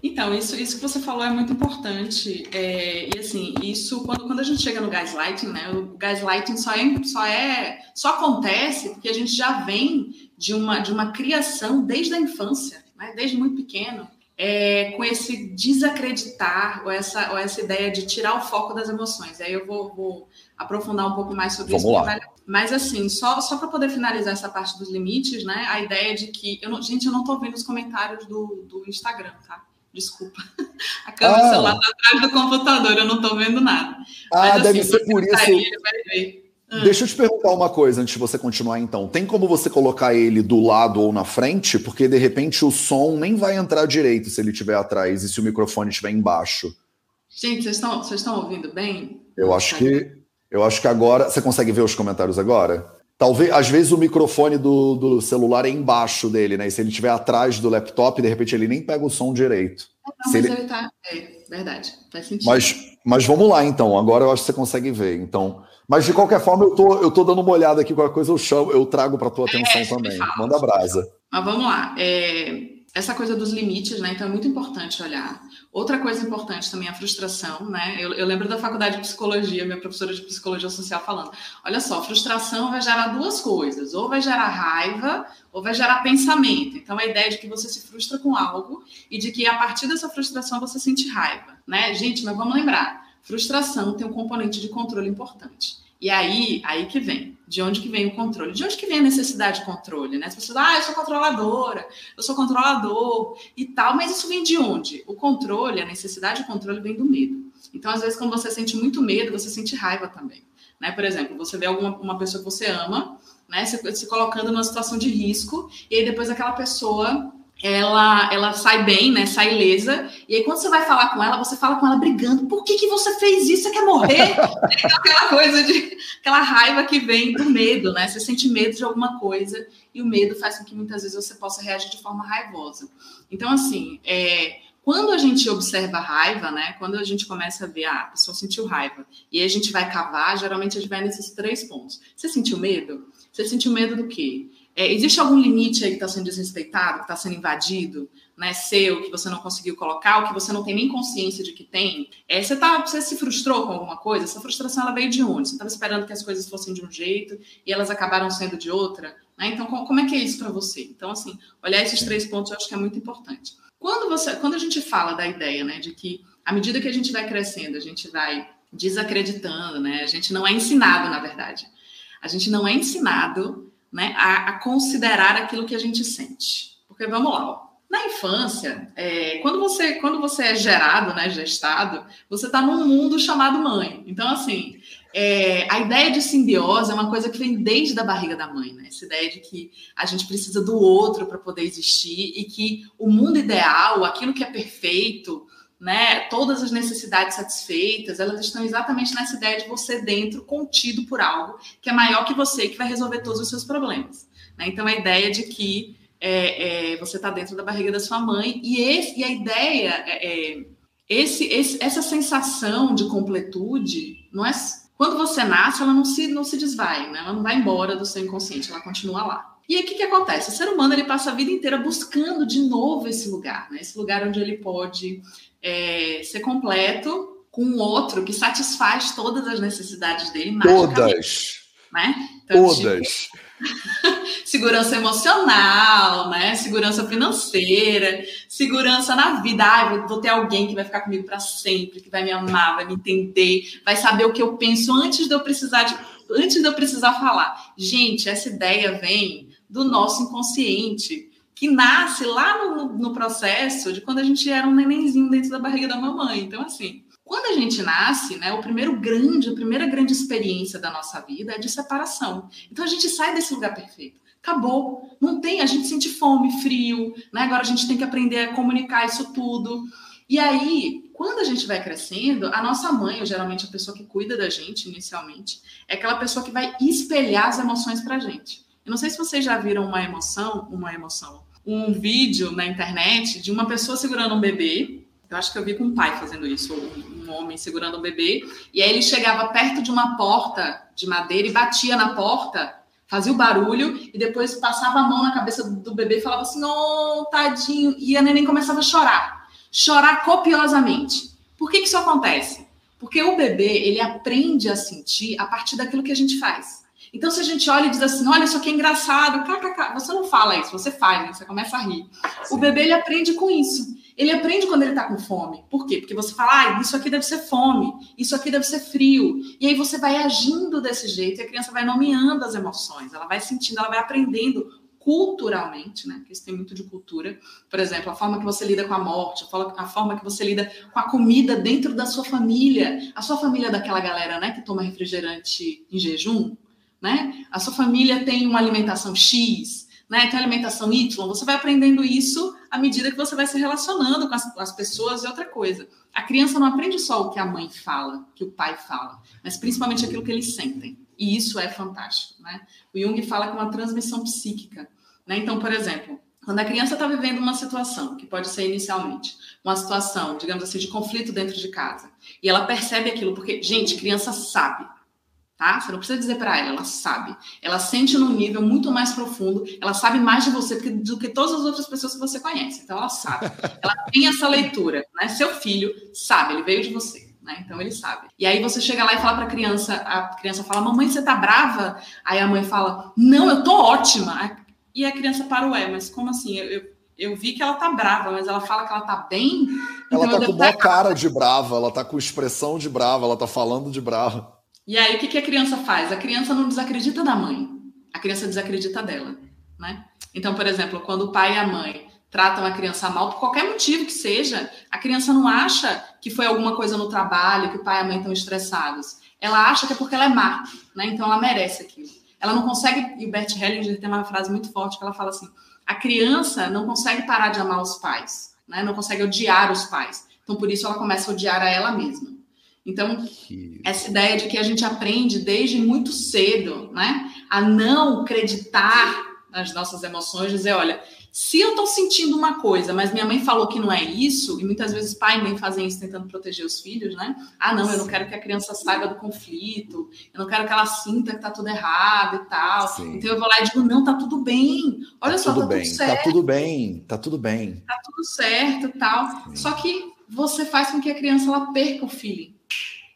Então, isso, isso que você falou é muito importante. É, e assim, isso quando, quando a gente chega no gaslighting, né? O gaslighting só é, só é só acontece porque a gente já vem de uma, de uma criação desde a infância, né? desde muito pequeno é, com esse desacreditar ou essa, ou essa ideia de tirar o foco das emoções. Aí eu vou, vou aprofundar um pouco mais sobre Vamos isso. Lá. Mas, assim, só, só para poder finalizar essa parte dos limites, né? A ideia de que. Eu não, gente, eu não estou vendo os comentários do, do Instagram, tá? Desculpa. A câmera ah. do celular está atrás do computador, eu não estou vendo nada. Ah, Mas, assim, deve ser por isso. Ele vai ver. Ah. Deixa eu te perguntar uma coisa antes de você continuar, então. Tem como você colocar ele do lado ou na frente? Porque de repente o som nem vai entrar direito se ele estiver atrás e se o microfone estiver embaixo. Gente, vocês estão, vocês estão ouvindo bem? Eu acho que eu acho que agora. Você consegue ver os comentários agora? Talvez, às vezes, o microfone do, do celular é embaixo dele, né? E se ele estiver atrás do laptop, de repente ele nem pega o som direito. Não, mas ele... ele tá. É, verdade. Faz sentido. Mas, mas vamos lá, então. Agora eu acho que você consegue ver. Então. Mas de qualquer forma, eu tô, eu tô dando uma olhada aqui, qualquer coisa eu chamo, eu trago para tua atenção é, também. Fala, Manda brasa. Mas vamos lá. É, essa coisa dos limites, né? Então é muito importante olhar. Outra coisa importante também é a frustração, né? Eu, eu, lembro da faculdade de psicologia, minha professora de psicologia social falando: olha só, frustração vai gerar duas coisas, ou vai gerar raiva, ou vai gerar pensamento. Então a ideia de que você se frustra com algo e de que a partir dessa frustração você sente raiva, né? Gente, mas vamos lembrar: frustração tem um componente de controle importante. E aí, aí que vem. De onde que vem o controle? De onde que vem a necessidade de controle, né? As pessoas, ah, eu sou controladora, eu sou controlador e tal, mas isso vem de onde? O controle, a necessidade de controle vem do medo. Então, às vezes, quando você sente muito medo, você sente raiva também. Né? Por exemplo, você vê alguma uma pessoa que você ama, né? Se, se colocando numa situação de risco, e aí depois aquela pessoa ela, ela sai bem, né? Sai ilesa. E aí, quando você vai falar com ela, você fala com ela brigando. Por que, que você fez isso? Você quer morrer? é aquela coisa de aquela raiva que vem do medo, né? Você sente medo de alguma coisa e o medo faz com que muitas vezes você possa reagir de forma raivosa. Então, assim, é, quando a gente observa a raiva, né? Quando a gente começa a ver, ah, a pessoa sentiu raiva, e aí a gente vai cavar, geralmente a gente vai nesses três pontos. Você sentiu medo? Você sentiu medo do quê? É, existe algum limite aí que está sendo desrespeitado, que está sendo invadido, né, seu, que você não conseguiu colocar, ou que você não tem nem consciência de que tem? É, você, tá, você se frustrou com alguma coisa? Essa frustração ela veio de onde? Você estava esperando que as coisas fossem de um jeito e elas acabaram sendo de outra? Né? Então, como é que é isso para você? Então, assim, olhar esses três pontos eu acho que é muito importante. Quando, você, quando a gente fala da ideia né, de que, à medida que a gente vai crescendo, a gente vai desacreditando, né? A gente não é ensinado, na verdade. A gente não é ensinado né, a, a, considerar aquilo que a gente sente. Porque vamos lá, ó. na infância, é, quando você quando você é gerado, né, gestado, você está num mundo chamado mãe. Então, assim, é, a ideia de simbiose é uma coisa que vem desde a barriga da mãe, né? Essa ideia de que a gente precisa do outro para poder existir e que o mundo ideal, aquilo que é perfeito, né, todas as necessidades satisfeitas, elas estão exatamente nessa ideia de você dentro, contido por algo que é maior que você, que vai resolver todos os seus problemas. Né? Então, a ideia de que é, é, você está dentro da barriga da sua mãe e, esse, e a ideia é, é esse, esse, essa sensação de completude, não é quando você nasce, ela não se, não se desvai, né? ela não vai embora do seu inconsciente, ela continua lá. E aí o que, que acontece? O ser humano ele passa a vida inteira buscando de novo esse lugar, né? esse lugar onde ele pode é, ser completo com um outro que satisfaz todas as necessidades dele. Todas. Né? Então, todas. Tipo, segurança emocional, né? Segurança financeira, segurança na vida. Ah, vou ter alguém que vai ficar comigo para sempre, que vai me amar, vai me entender, vai saber o que eu penso antes de eu precisar de, antes de eu precisar falar. Gente, essa ideia vem do nosso inconsciente que nasce lá no, no, processo de quando a gente era um nenenzinho dentro da barriga da mamãe. Então, assim, quando a gente nasce, né, o primeiro grande, a primeira grande experiência da nossa vida é de separação. Então, a gente sai desse lugar perfeito. Acabou. Não tem, a gente sente fome, frio, né? Agora a gente tem que aprender a comunicar isso tudo. E aí, quando a gente vai crescendo, a nossa mãe, ou geralmente a pessoa que cuida da gente inicialmente, é aquela pessoa que vai espelhar as emoções pra gente. Eu não sei se vocês já viram uma emoção, uma emoção, um vídeo na internet de uma pessoa segurando um bebê. Eu acho que eu vi com um pai fazendo isso, um, um homem segurando um bebê. E aí ele chegava perto de uma porta de madeira e batia na porta, fazia o barulho e depois passava a mão na cabeça do bebê e falava assim: "Oh, tadinho". E a neném começava a chorar, chorar copiosamente. Por que, que isso acontece? Porque o bebê ele aprende a sentir a partir daquilo que a gente faz. Então, se a gente olha e diz assim, olha, isso aqui é engraçado, kkk, você não fala isso, você faz, né? você começa a rir. Sim. O bebê, ele aprende com isso. Ele aprende quando ele está com fome. Por quê? Porque você fala, ah, isso aqui deve ser fome, isso aqui deve ser frio. E aí você vai agindo desse jeito e a criança vai nomeando as emoções, ela vai sentindo, ela vai aprendendo culturalmente, né? Porque isso tem muito de cultura. Por exemplo, a forma que você lida com a morte, a forma que você lida com a comida dentro da sua família. A sua família é daquela galera, né, que toma refrigerante em jejum, né? A sua família tem uma alimentação X, né? Tem alimentação Y. Você vai aprendendo isso à medida que você vai se relacionando com as, com as pessoas e outra coisa. A criança não aprende só o que a mãe fala, que o pai fala, mas principalmente aquilo que eles sentem. E isso é fantástico, né? O Jung fala que é uma transmissão psíquica, né? Então, por exemplo, quando a criança está vivendo uma situação, que pode ser inicialmente uma situação, digamos assim, de conflito dentro de casa, e ela percebe aquilo, porque, gente, criança sabe, tá? Você não precisa dizer para ela, ela sabe. Ela sente num nível muito mais profundo, ela sabe mais de você do que, do que todas as outras pessoas que você conhece. Então, ela sabe. Ela tem essa leitura, né? Seu filho sabe, ele veio de você. Né? Então ele sabe. E aí você chega lá e fala para a criança, a criança fala: "Mamãe, você tá brava?" Aí a mãe fala: "Não, eu tô ótima." E a criança para ué, mas como assim? Eu, eu, eu vi que ela tá brava, mas ela fala que ela tá bem. Ela então tá com uma cara de brava, ela tá com expressão de brava, ela tá falando de brava. E aí o que, que a criança faz? A criança não desacredita da mãe, a criança desacredita dela, né? Então, por exemplo, quando o pai e a mãe tratam a criança mal, por qualquer motivo que seja, a criança não acha que foi alguma coisa no trabalho, que o pai e a mãe estão estressados. Ela acha que é porque ela é má, né? Então ela merece aquilo. Ela não consegue, e o Bert Hellinger tem uma frase muito forte que ela fala assim: a criança não consegue parar de amar os pais, né? Não consegue odiar os pais. Então por isso ela começa a odiar a ela mesma. Então, essa ideia de que a gente aprende desde muito cedo, né, a não acreditar nas nossas emoções, dizer, olha, se eu estou sentindo uma coisa, mas minha mãe falou que não é isso, e muitas vezes pai e mãe fazem isso tentando proteger os filhos, né? Ah, não, eu não quero que a criança saiba do conflito, eu não quero que ela sinta que tá tudo errado e tal. Sim. Então eu vou lá e digo, não, tá tudo bem. Olha tá só, tudo tá bem, tudo certo. Tá tudo bem, tá tudo bem. Tá tudo certo e tal. Sim. Só que você faz com que a criança ela perca o feeling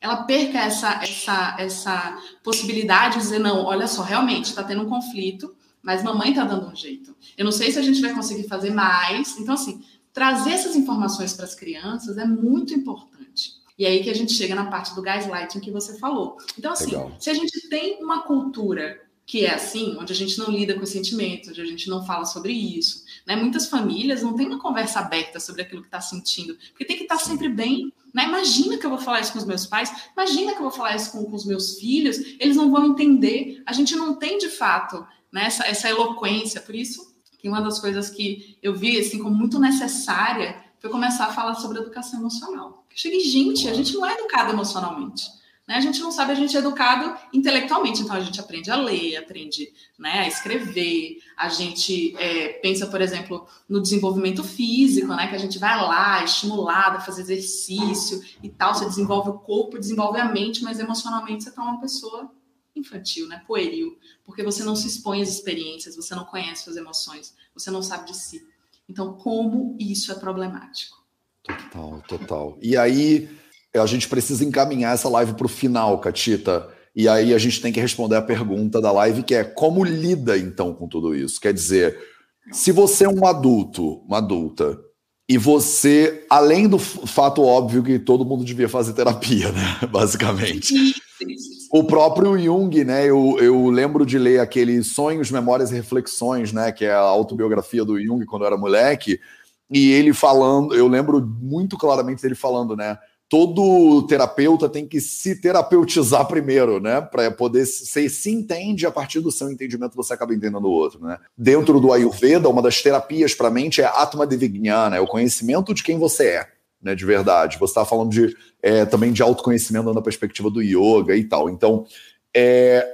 ela perca essa, essa, essa possibilidade de dizer, não, olha só, realmente está tendo um conflito, mas mamãe está dando um jeito. Eu não sei se a gente vai conseguir fazer mais. Então, assim, trazer essas informações para as crianças é muito importante. E aí que a gente chega na parte do gaslighting que você falou. Então, assim, Legal. se a gente tem uma cultura que é assim, onde a gente não lida com sentimentos, onde a gente não fala sobre isso, né? Muitas famílias não têm uma conversa aberta sobre aquilo que está sentindo, porque tem que estar tá sempre bem. Né? Imagina que eu vou falar isso com os meus pais, imagina que eu vou falar isso com, com os meus filhos, eles não vão entender. A gente não tem de fato né, essa, essa eloquência. Por isso que uma das coisas que eu vi assim, como muito necessária foi começar a falar sobre educação emocional. Eu cheguei, gente, a gente não é educado emocionalmente. Né? A gente não sabe, a gente é educado intelectualmente, então a gente aprende a ler, aprende né, a escrever, a gente é, pensa, por exemplo, no desenvolvimento físico, né, que a gente vai lá, estimulado a fazer exercício e tal, você desenvolve o corpo, desenvolve a mente, mas emocionalmente você está uma pessoa infantil, né, pueril, porque você não se expõe às experiências, você não conhece suas emoções, você não sabe de si. Então, como isso é problemático? Total, total. E aí a gente precisa encaminhar essa live para o final, Catita. E aí a gente tem que responder a pergunta da live, que é como lida então com tudo isso? Quer dizer, se você é um adulto, uma adulta, e você, além do fato óbvio que todo mundo devia fazer terapia, né? Basicamente. O próprio Jung, né? Eu, eu lembro de ler aquele Sonhos, Memórias e Reflexões, né? Que é a autobiografia do Jung quando eu era moleque. E ele falando, eu lembro muito claramente dele falando, né? Todo terapeuta tem que se terapeutizar primeiro, né? Para poder você se entende a partir do seu entendimento você acaba entendendo o outro, né? Dentro do Ayurveda, uma das terapias para a mente é Atma Devijnana, é o conhecimento de quem você é, né? De verdade. Você está falando de é, também de autoconhecimento na perspectiva do yoga e tal. Então, é,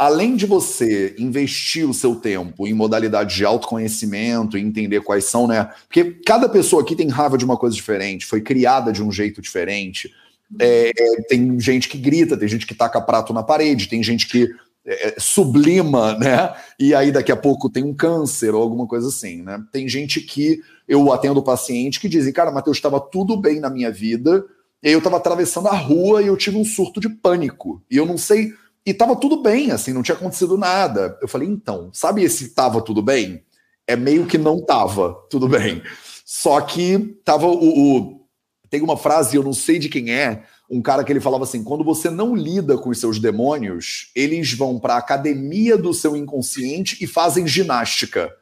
além de você investir o seu tempo em modalidade de autoconhecimento entender quais são, né? Porque cada pessoa aqui tem raiva de uma coisa diferente, foi criada de um jeito diferente. É, tem gente que grita, tem gente que taca prato na parede, tem gente que é, sublima, né? E aí daqui a pouco tem um câncer ou alguma coisa assim, né? Tem gente que eu atendo paciente que dizem, cara, Matheus, estava tudo bem na minha vida, e eu estava atravessando a rua e eu tive um surto de pânico. E eu não sei e tava tudo bem, assim, não tinha acontecido nada. Eu falei, então, sabe esse tava tudo bem? É meio que não tava tudo bem. Só que tava o, o, Tem uma frase, eu não sei de quem é, um cara que ele falava assim: quando você não lida com os seus demônios, eles vão para a academia do seu inconsciente e fazem ginástica.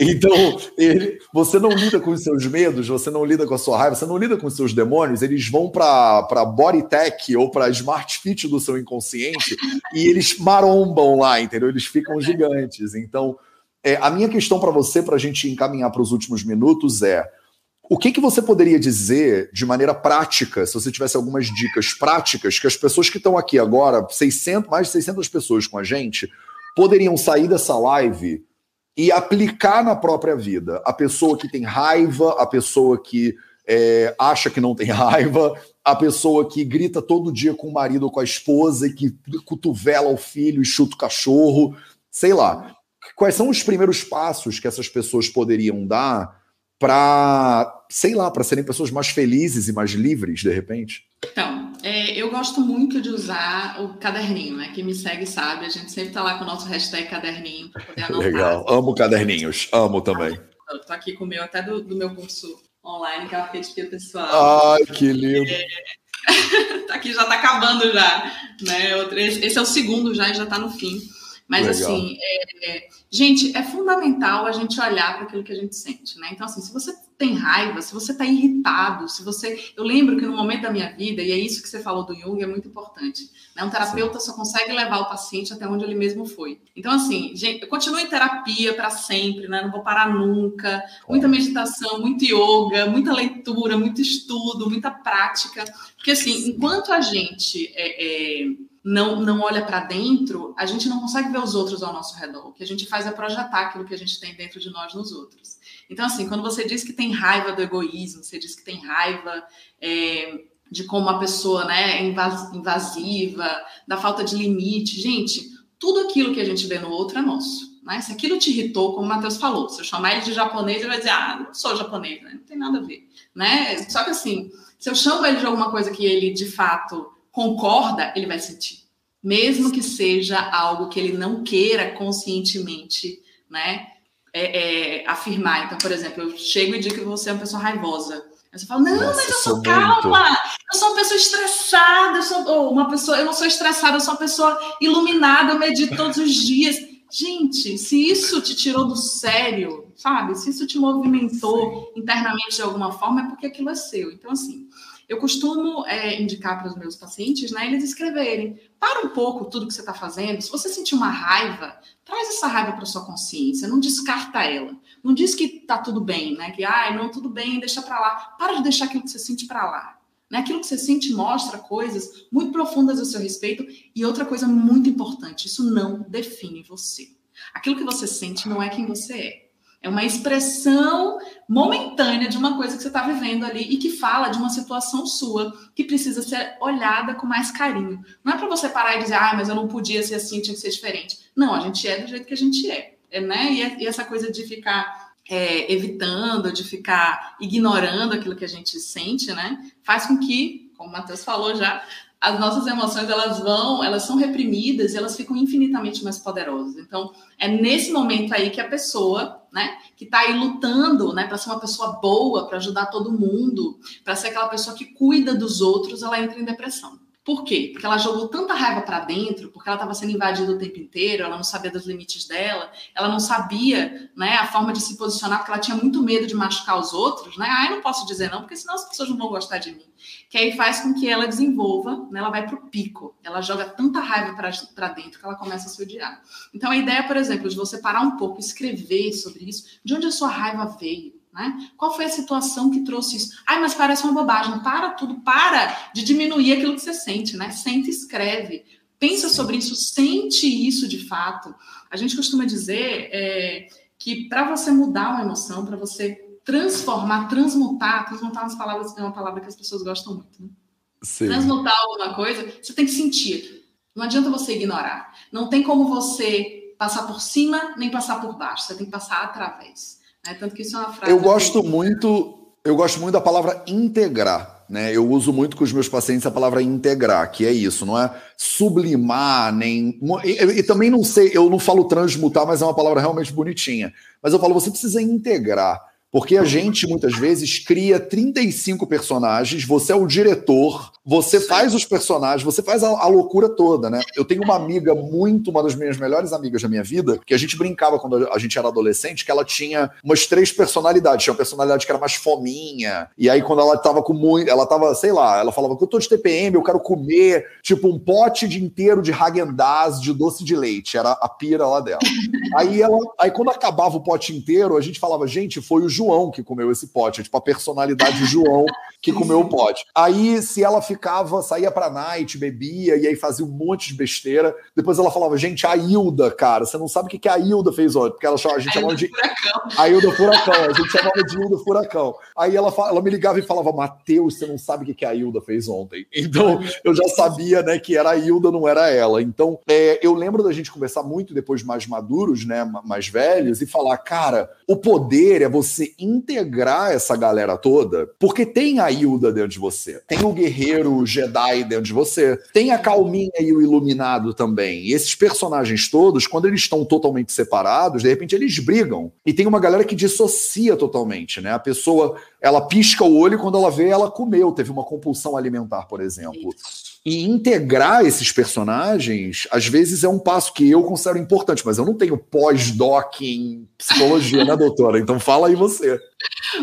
Então, ele, você não lida com os seus medos, você não lida com a sua raiva, você não lida com os seus demônios, eles vão para Bodytech ou para Smart Fit do seu inconsciente e eles marombam lá, entendeu? Eles ficam gigantes. Então, é, a minha questão para você, para a gente encaminhar para os últimos minutos, é o que, que você poderia dizer de maneira prática, se você tivesse algumas dicas práticas, que as pessoas que estão aqui agora, 600, mais de 600 pessoas com a gente, poderiam sair dessa live e aplicar na própria vida. A pessoa que tem raiva, a pessoa que é, acha que não tem raiva, a pessoa que grita todo dia com o marido ou com a esposa e que cotovela o filho e chuta o cachorro, sei lá. Quais são os primeiros passos que essas pessoas poderiam dar para, sei lá, para serem pessoas mais felizes e mais livres, de repente? Então, é, eu gosto muito de usar o caderninho, né? Quem me segue sabe, a gente sempre tá lá com o nosso hashtag caderninho para poder anotar. Legal, amo caderninhos, amo também. Eu tô aqui com o meu, até do, do meu curso online, que é uma terapia pessoal. Ai, que lindo! É... tá aqui, já tá acabando já, né? Esse é o segundo já e já tá no fim. Mas Legal. assim, é, é, gente, é fundamental a gente olhar para aquilo que a gente sente, né? Então, assim, se você tem raiva, se você está irritado, se você. Eu lembro que no momento da minha vida, e é isso que você falou do Jung, é muito importante. Né? Um terapeuta Sim. só consegue levar o paciente até onde ele mesmo foi. Então, assim, gente, eu continuo em terapia para sempre, né? Não vou parar nunca. Muita meditação, muito yoga, muita leitura, muito estudo, muita prática. Porque, assim, enquanto a gente é, é não, não olha para dentro, a gente não consegue ver os outros ao nosso redor. O que a gente faz é projetar aquilo que a gente tem dentro de nós nos outros. Então, assim, quando você diz que tem raiva do egoísmo, você diz que tem raiva é, de como uma pessoa né, é invasiva, da falta de limite, gente, tudo aquilo que a gente vê no outro é nosso. Né? Se aquilo te irritou, como o Matheus falou, se eu chamar ele de japonês, ele vai dizer, ah, não sou japonês, né? não tem nada a ver. Né? Só que assim, se eu chamo ele de alguma coisa que ele de fato concorda, ele vai sentir. Mesmo que seja algo que ele não queira conscientemente, né? É, é, afirmar. Então, por exemplo, eu chego e digo que você é uma pessoa raivosa. Aí você fala, não, Nossa, mas eu sou calma, muito. eu sou uma pessoa estressada, eu sou oh, uma pessoa, eu não sou estressada, eu sou uma pessoa iluminada, eu medito todos os dias. Gente, se isso te tirou do sério, sabe? Se isso te movimentou Sim. internamente de alguma forma, é porque aquilo é seu. Então, assim, eu costumo é, indicar para os meus pacientes, né, eles escreverem. Para um pouco tudo que você está fazendo. Se você sentir uma raiva, traz essa raiva para sua consciência, não descarta ela. Não diz que tá tudo bem, né? Que, ai, não, tudo bem, deixa para lá. Para de deixar aquilo que você sente para lá. Né? Aquilo que você sente mostra coisas muito profundas a seu respeito. E outra coisa muito importante, isso não define você. Aquilo que você sente não é quem você é. É uma expressão momentânea de uma coisa que você está vivendo ali e que fala de uma situação sua que precisa ser olhada com mais carinho. Não é para você parar e dizer, ah, mas eu não podia ser assim, tinha que ser diferente. Não, a gente é do jeito que a gente é. é né? E, e essa coisa de ficar é, evitando, de ficar ignorando aquilo que a gente sente, né? Faz com que, como o Matheus falou já, as nossas emoções elas vão, elas são reprimidas e elas ficam infinitamente mais poderosas. Então, é nesse momento aí que a pessoa, né, que está aí lutando, né, para ser uma pessoa boa, para ajudar todo mundo, para ser aquela pessoa que cuida dos outros, ela entra em depressão. Por quê? Porque ela jogou tanta raiva para dentro, porque ela estava sendo invadida o tempo inteiro, ela não sabia dos limites dela, ela não sabia né, a forma de se posicionar, porque ela tinha muito medo de machucar os outros, né? Ah, eu não posso dizer não, porque senão as pessoas não vão gostar de mim. Que aí faz com que ela desenvolva, né, ela vai para o pico, ela joga tanta raiva para dentro que ela começa a se odiar. Então a ideia, por exemplo, de você parar um pouco, escrever sobre isso, de onde a sua raiva veio, né? Qual foi a situação que trouxe isso? Ai, mas parece uma bobagem. Para tudo, para de diminuir aquilo que você sente, né? Sente, escreve, pensa sobre isso, sente isso de fato. A gente costuma dizer é, que para você mudar uma emoção, para você transformar, transmutar, transmutar umas palavras é uma palavra que as pessoas gostam muito, né? Transmutar alguma coisa, você tem que sentir. Não adianta você ignorar. Não tem como você passar por cima nem passar por baixo. Você tem que passar através. É, tanto que isso é uma frase. Eu gosto que... muito, eu gosto muito da palavra integrar. Né? Eu uso muito com os meus pacientes a palavra integrar, que é isso, não é sublimar, nem. E, e, também não sei, eu não falo transmutar, mas é uma palavra realmente bonitinha. Mas eu falo, você precisa integrar. Porque a gente, muitas vezes, cria 35 personagens, você é o diretor, você faz os personagens, você faz a, a, loucura toda, né? Eu tenho uma amiga muito, uma das minhas melhores amigas da minha vida, que a gente brincava quando a gente era adolescente, que ela tinha umas três personalidades. Tinha uma personalidade que era mais fominha, e aí quando ela tava com muito. Ela tava, sei lá, ela falava que eu tô de TPM, eu quero comer, tipo, um pote de inteiro de Häagen-Dazs de doce de leite. Era a pira lá dela. aí ela. Aí quando acabava o pote inteiro, a gente falava, gente, foi o João que comeu esse pote. É tipo a personalidade João que comeu o pote. Aí, se ela ficava, saía pra night, bebia, e aí fazia um monte de besteira. Depois ela falava, gente, a Hilda, cara, você não sabe o que, a Hilda fez ontem, porque ela a gente a chamava de. Furacão. A Hilda Furacão, a gente chamava de Hilda Furacão. Aí ela, ela me ligava e falava, Matheus, você não sabe o que, que a Hilda fez ontem. Então, eu já sabia, né, que era a Hilda, não era ela. Então, é, eu lembro da gente conversar muito depois mais maduros, né, mais velhos, e falar, cara, o poder é você integrar essa galera toda, porque tem a Hilda dentro de você, tem o guerreiro Jedi dentro de você, tem a Calminha e o Iluminado também. E esses personagens todos, quando eles estão totalmente separados, de repente eles brigam. E tem uma galera que dissocia totalmente, né? A pessoa, ela pisca o olho quando ela vê, ela comeu, teve uma compulsão alimentar, por exemplo. Isso. E integrar esses personagens, às vezes, é um passo que eu considero importante, mas eu não tenho pós-doc em psicologia, né, doutora? Então fala aí você.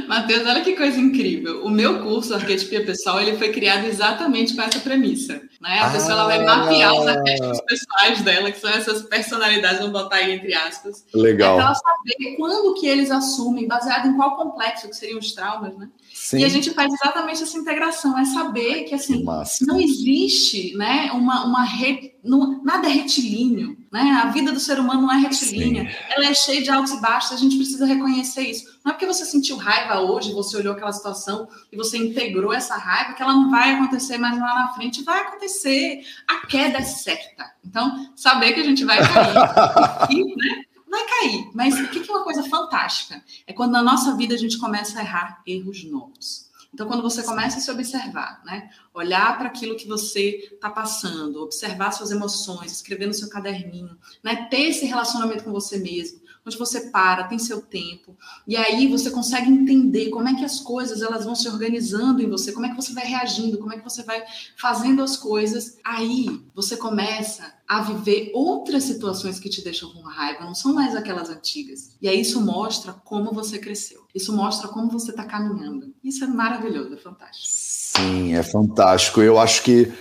Matheus, olha que coisa incrível. O meu curso, Arquetipia Pessoal, ele foi criado exatamente com essa premissa. Né? A ah, pessoa ela vai mapear os arquétipos pessoais dela, que são essas personalidades, vamos botar aí entre aspas. Legal. Para ela saber quando que eles assumem, baseado em qual complexo, que seriam os traumas, né? Sim. E a gente faz exatamente essa integração, é saber que assim não existe, né, uma, uma re... não, nada é retilíneo, né? A vida do ser humano não é retilínea, Sim. ela é cheia de altos e baixos, a gente precisa reconhecer isso. Não é porque você sentiu raiva hoje, você olhou aquela situação e você integrou essa raiva que ela não vai acontecer mais lá na frente, vai acontecer. A queda é certa. Então, saber que a gente vai cair, e, né? Vai cair. Mas o que é uma coisa fantástica? É quando na nossa vida a gente começa a errar erros novos. Então, quando você começa a se observar, né? Olhar para aquilo que você está passando, observar suas emoções, escrever no seu caderninho, né? Ter esse relacionamento com você mesmo, onde você para, tem seu tempo, e aí você consegue entender como é que as coisas elas vão se organizando em você, como é que você vai reagindo, como é que você vai fazendo as coisas. Aí você começa a viver outras situações que te deixam com raiva, não são mais aquelas antigas. E aí isso mostra como você cresceu. Isso mostra como você está caminhando. Isso é maravilhoso, é fantástico. Sim, é fantástico. Eu acho que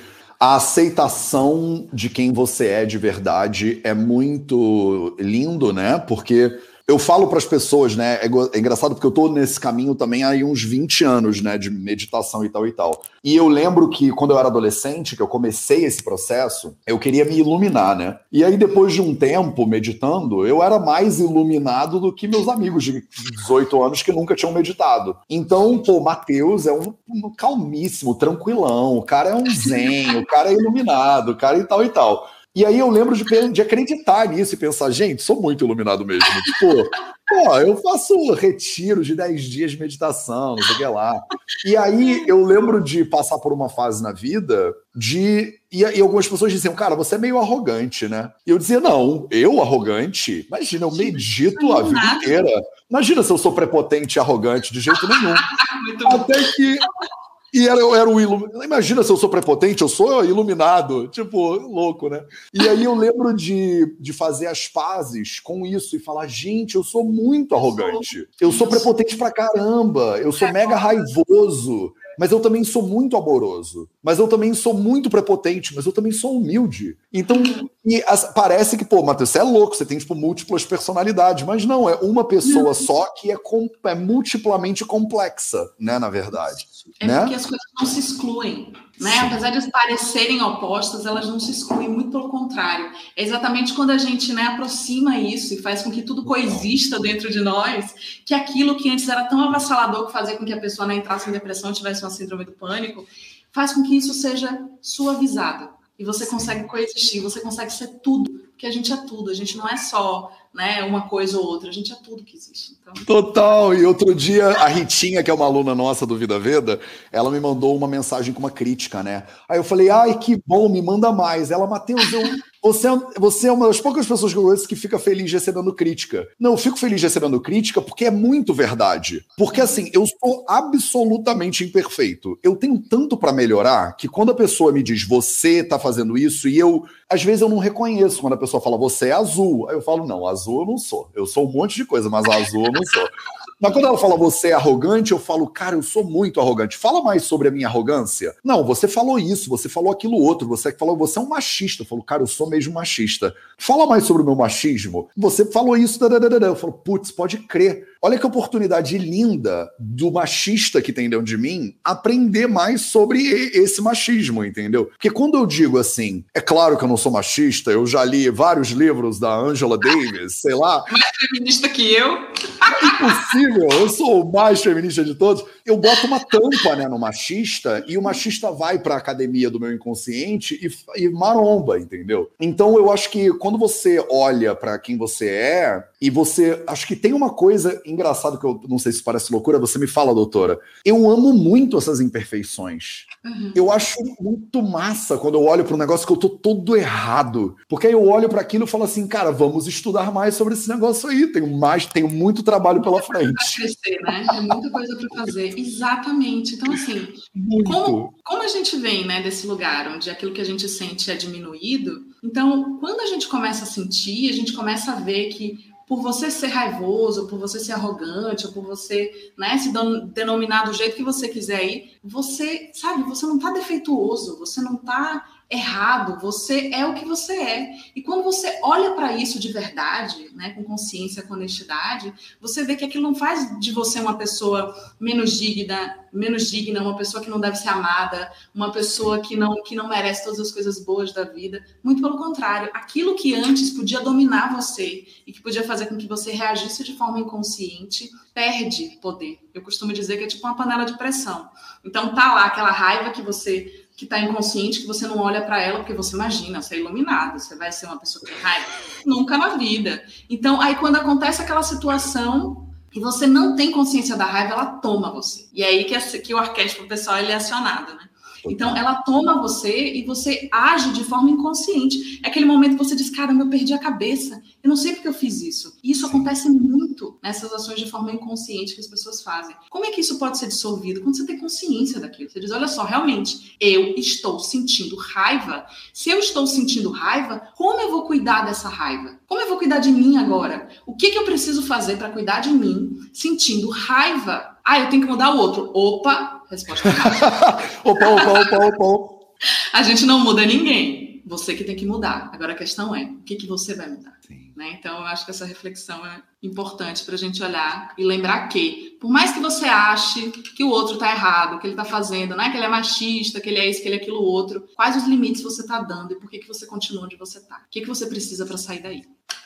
a aceitação de quem você é de verdade é muito lindo, né? Porque eu falo para as pessoas, né? É, é, engraçado porque eu estou nesse caminho também há uns 20 anos, né? De meditação e tal e tal. E eu lembro que quando eu era adolescente, que eu comecei esse processo, eu queria me iluminar, né? E aí, depois de um tempo meditando, eu era mais iluminado do que meus amigos de 18 anos que nunca tinham meditado. Então, pô, Matheus é um, um calmíssimo, tranquilão, o cara é um zen, o cara é iluminado, o cara e tal e tal. E aí eu lembro de, de acreditar nisso e pensar, gente, sou muito iluminado mesmo. tipo, pô, eu faço retiro de 10 dias de meditação, não sei o que lá. E aí eu lembro de passar por uma fase na vida de. E, e, algumas pessoas diziam, cara, você é meio arrogante, né? E eu dizia, não, eu arrogante? Imagina, eu medito a vida inteira. Imagina se eu sou prepotente e arrogante, de jeito nenhum. Até que e era, eu era o iluminado. Imagina se eu sou prepotente, eu sou iluminado. Tipo, louco, né? E aí eu lembro de, de fazer as pazes com isso e falar: gente, eu sou muito arrogante. Eu sou prepotente pra caramba. Eu sou mega raivoso mas eu também sou muito amoroso, mas eu também sou muito prepotente, mas eu também sou humilde. Então, as, parece que, pô, Matheus, você é louco, você tem, tipo, múltiplas personalidades, mas não, é uma pessoa só que é, com, é multiplamente complexa, né, na verdade. É né? porque as coisas não se excluem. Né? Apesar de parecerem opostas, elas não se excluem, muito pelo contrário. É exatamente quando a gente né, aproxima isso e faz com que tudo coexista dentro de nós, que aquilo que antes era tão avassalador que fazia com que a pessoa não entrasse em depressão, tivesse uma síndrome do pânico, faz com que isso seja suavizado. E você consegue coexistir, você consegue ser tudo, porque a gente é tudo, a gente não é só né, uma coisa ou outra, a gente é tudo que existe. Então... Total. E outro dia, a Ritinha, que é uma aluna nossa do Vida Veda, ela me mandou uma mensagem com uma crítica, né? Aí eu falei, ai, que bom, me manda mais. Ela, Matheus, eu, você, é, você é uma das poucas pessoas que eu conheço que fica feliz recebendo crítica. Não, eu fico feliz recebendo crítica porque é muito verdade. Porque assim, eu sou absolutamente imperfeito. Eu tenho tanto para melhorar que quando a pessoa me diz, você tá fazendo isso, e eu, às vezes eu não reconheço quando a pessoa fala, você é azul. Aí eu falo, não, azul eu não sou. Eu sou um monte de coisa, mas azul eu não sou. Mas quando ela fala você é arrogante, eu falo, cara, eu sou muito arrogante. Fala mais sobre a minha arrogância. Não, você falou isso, você falou aquilo outro, você falou, você é um machista. Eu falo, cara, eu sou mesmo machista. Fala mais sobre o meu machismo. Você falou isso, eu falo, putz, pode crer. Olha que oportunidade linda do machista que tem dentro de mim aprender mais sobre esse machismo, entendeu? Porque quando eu digo assim, é claro que eu não sou machista, eu já li vários livros da Angela Davis, sei lá. Mais feminista que eu. É impossível, eu sou o mais feminista de todos. Eu boto uma tampa né, no machista e o machista vai para a academia do meu inconsciente e, e maromba, entendeu? Então eu acho que quando você olha para quem você é e você. Acho que tem uma coisa engraçada que eu não sei se parece loucura, você me fala, doutora. Eu amo muito essas imperfeições. Uhum. Eu acho muito massa quando eu olho para um negócio que eu tô todo errado. Porque aí eu olho para aquilo e falo assim, cara, vamos estudar mais sobre esse negócio aí. Tenho mais, tenho muito trabalho pela frente. Crescer, né? Tem muita coisa para fazer. Exatamente. Então, assim, como, como a gente vem né, desse lugar onde aquilo que a gente sente é diminuído, então, quando a gente começa a sentir, a gente começa a ver que por você ser raivoso, por você ser arrogante, ou por você né, se denominar do jeito que você quiser aí, você, sabe, você não está defeituoso, você não está errado, você é o que você é. E quando você olha para isso de verdade, né, com consciência, com honestidade, você vê que aquilo não faz de você uma pessoa menos digna, menos digna, uma pessoa que não deve ser amada, uma pessoa que não que não merece todas as coisas boas da vida. Muito pelo contrário, aquilo que antes podia dominar você e que podia fazer com que você reagisse de forma inconsciente, perde poder. Eu costumo dizer que é tipo uma panela de pressão. Então tá lá aquela raiva que você que está inconsciente, que você não olha para ela, porque você imagina, você é iluminado, você vai ser uma pessoa que raiva. Nunca na vida. Então, aí quando acontece aquela situação e você não tem consciência da raiva, ela toma você. E é aí que, que o arquétipo pessoal ele é acionado, né? Então, ela toma você e você age de forma inconsciente. É aquele momento que você diz, caramba, eu perdi a cabeça. Eu não sei porque eu fiz isso. E isso acontece muito nessas ações de forma inconsciente que as pessoas fazem. Como é que isso pode ser dissolvido? Quando você tem consciência daquilo. Você diz, olha só, realmente, eu estou sentindo raiva. Se eu estou sentindo raiva, como eu vou cuidar dessa raiva? Como eu vou cuidar de mim agora? O que, que eu preciso fazer para cuidar de mim sentindo raiva? Ah, eu tenho que mudar o outro. Opa, resposta opa, opa, opa, opa. A gente não muda ninguém. Você que tem que mudar. Agora a questão é, o que, que você vai mudar? Né? Então, eu acho que essa reflexão é importante para a gente olhar e lembrar que, por mais que você ache que o outro está errado, que ele está fazendo, né? que ele é machista, que ele é isso, que ele é aquilo outro, quais os limites você está dando e por que, que você continua onde você está? O que, que você precisa para sair daí?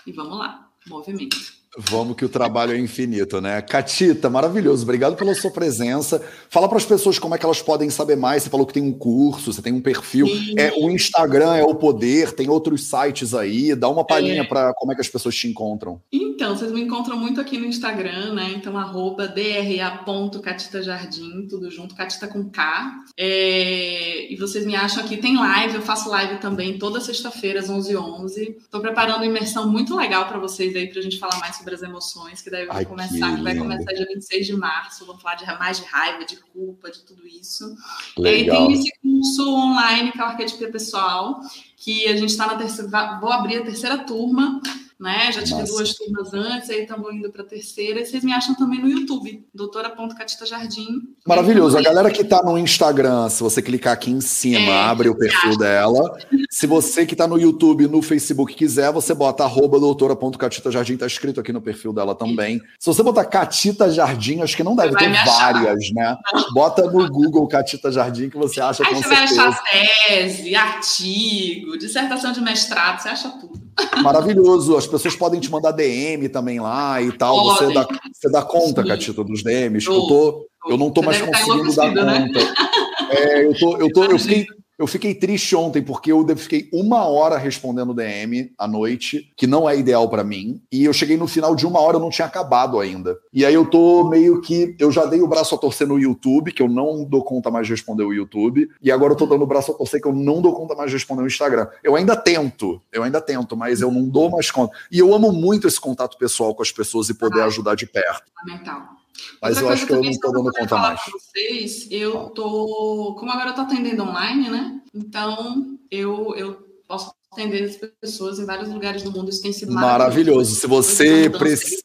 E vamos lá, movimento. Vamos que o trabalho é infinito, né? Catita, maravilhoso. Obrigado pela sua presença. Fala para as pessoas como é que elas podem saber mais. Você falou que tem um curso, você tem um perfil. É o Instagram é o poder, tem outros sites aí. Dá uma palhinha é. para como é que as pessoas te encontram. Então, vocês me encontram muito aqui no Instagram, né? Então, arroba dra.catitajardim, tudo junto, catita com K. É... E vocês me acham aqui, tem live, eu faço live também toda sexta-feira, às 11h11. Estou preparando uma imersão muito legal para vocês aí, para a gente falar mais sobre as emoções, que daí vai começar, que vai começar dia 26 de março. Vamos falar de mais de raiva, de culpa, de tudo isso. Legal. E aí tem esse curso online, que é o Arquétipo Pessoal, que a gente está na terceira. Vou abrir a terceira turma né? Já tive Nossa. duas turmas antes, aí estamos indo para a terceira. E vocês me acham também no YouTube, doutora.catita Jardim. Maravilhoso. A galera que está no Instagram, se você clicar aqui em cima, é, abre o perfil dela. Se você que está no YouTube, no Facebook quiser, você bota arroba doutora.catita Jardim, tá escrito aqui no perfil dela também. Isso. Se você botar Catita Jardim, acho que não deve ter várias, né? Bota no Google Catita Jardim que você acha Aí com você certeza. vai achar tese, artigo, dissertação de mestrado, você acha tudo. Maravilhoso. As pessoas podem te mandar DM também lá e tal. Você dá, você dá conta, Sim. Catita, dos DMs. Eu, tô, eu não tô você mais conseguindo dar né? conta. É, eu, tô, eu, tô, eu fiquei Eu fiquei triste ontem porque eu fiquei uma hora respondendo DM à noite, que não é ideal para mim, e eu cheguei no final de uma hora eu não tinha acabado ainda. E aí eu tô meio que eu já dei o braço a torcer no YouTube, que eu não dou conta mais de responder o YouTube, e agora eu tô dando o braço a torcer que eu não dou conta mais de responder o Instagram. Eu ainda tento, eu ainda tento, mas eu não dou mais conta. E eu amo muito esse contato pessoal com as pessoas e poder ah, ajudar de perto. Fundamental. Mas Outra eu acho que eu não estou dando conta mais. Vocês, eu tô. Como agora eu tô atendendo online, né? Então eu, eu posso atender as pessoas em vários lugares do mundo. Isso tem sido maravilhoso. Se você precisa.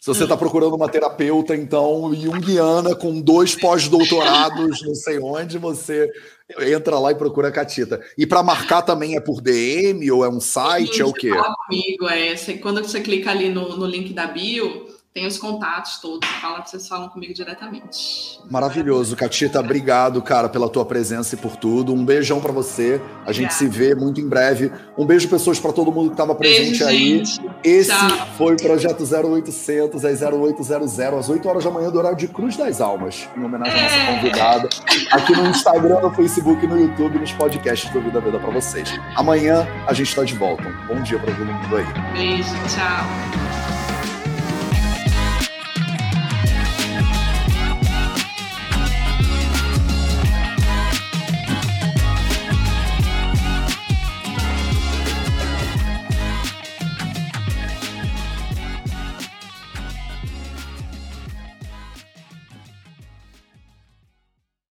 Se você está procurando uma terapeuta, então, junguiana, com dois pós-doutorados, não sei onde, você entra lá e procura a Catita. E para marcar também é por DM ou é um site? Sim, é o quê? Fala comigo, é. Quando você clica ali no, no link da bio, tem os contatos todos, fala, vocês falam comigo diretamente. Maravilhoso, Catita, obrigado, cara, pela tua presença e por tudo. Um beijão para você. A gente Obrigada. se vê muito em breve. Um beijo, pessoas, para todo mundo que estava presente beijo, aí. Gente. Esse Tchau. foi o projeto 0800 às 0800 às 8 horas da manhã do horário de Cruz das Almas, em homenagem é. à nossa é. convidada. Aqui no Instagram, no Facebook, no YouTube, nos podcasts do Vida Vida para vocês. Amanhã a gente está de volta. Um bom dia para todo mundo aí. Beijo, tchau.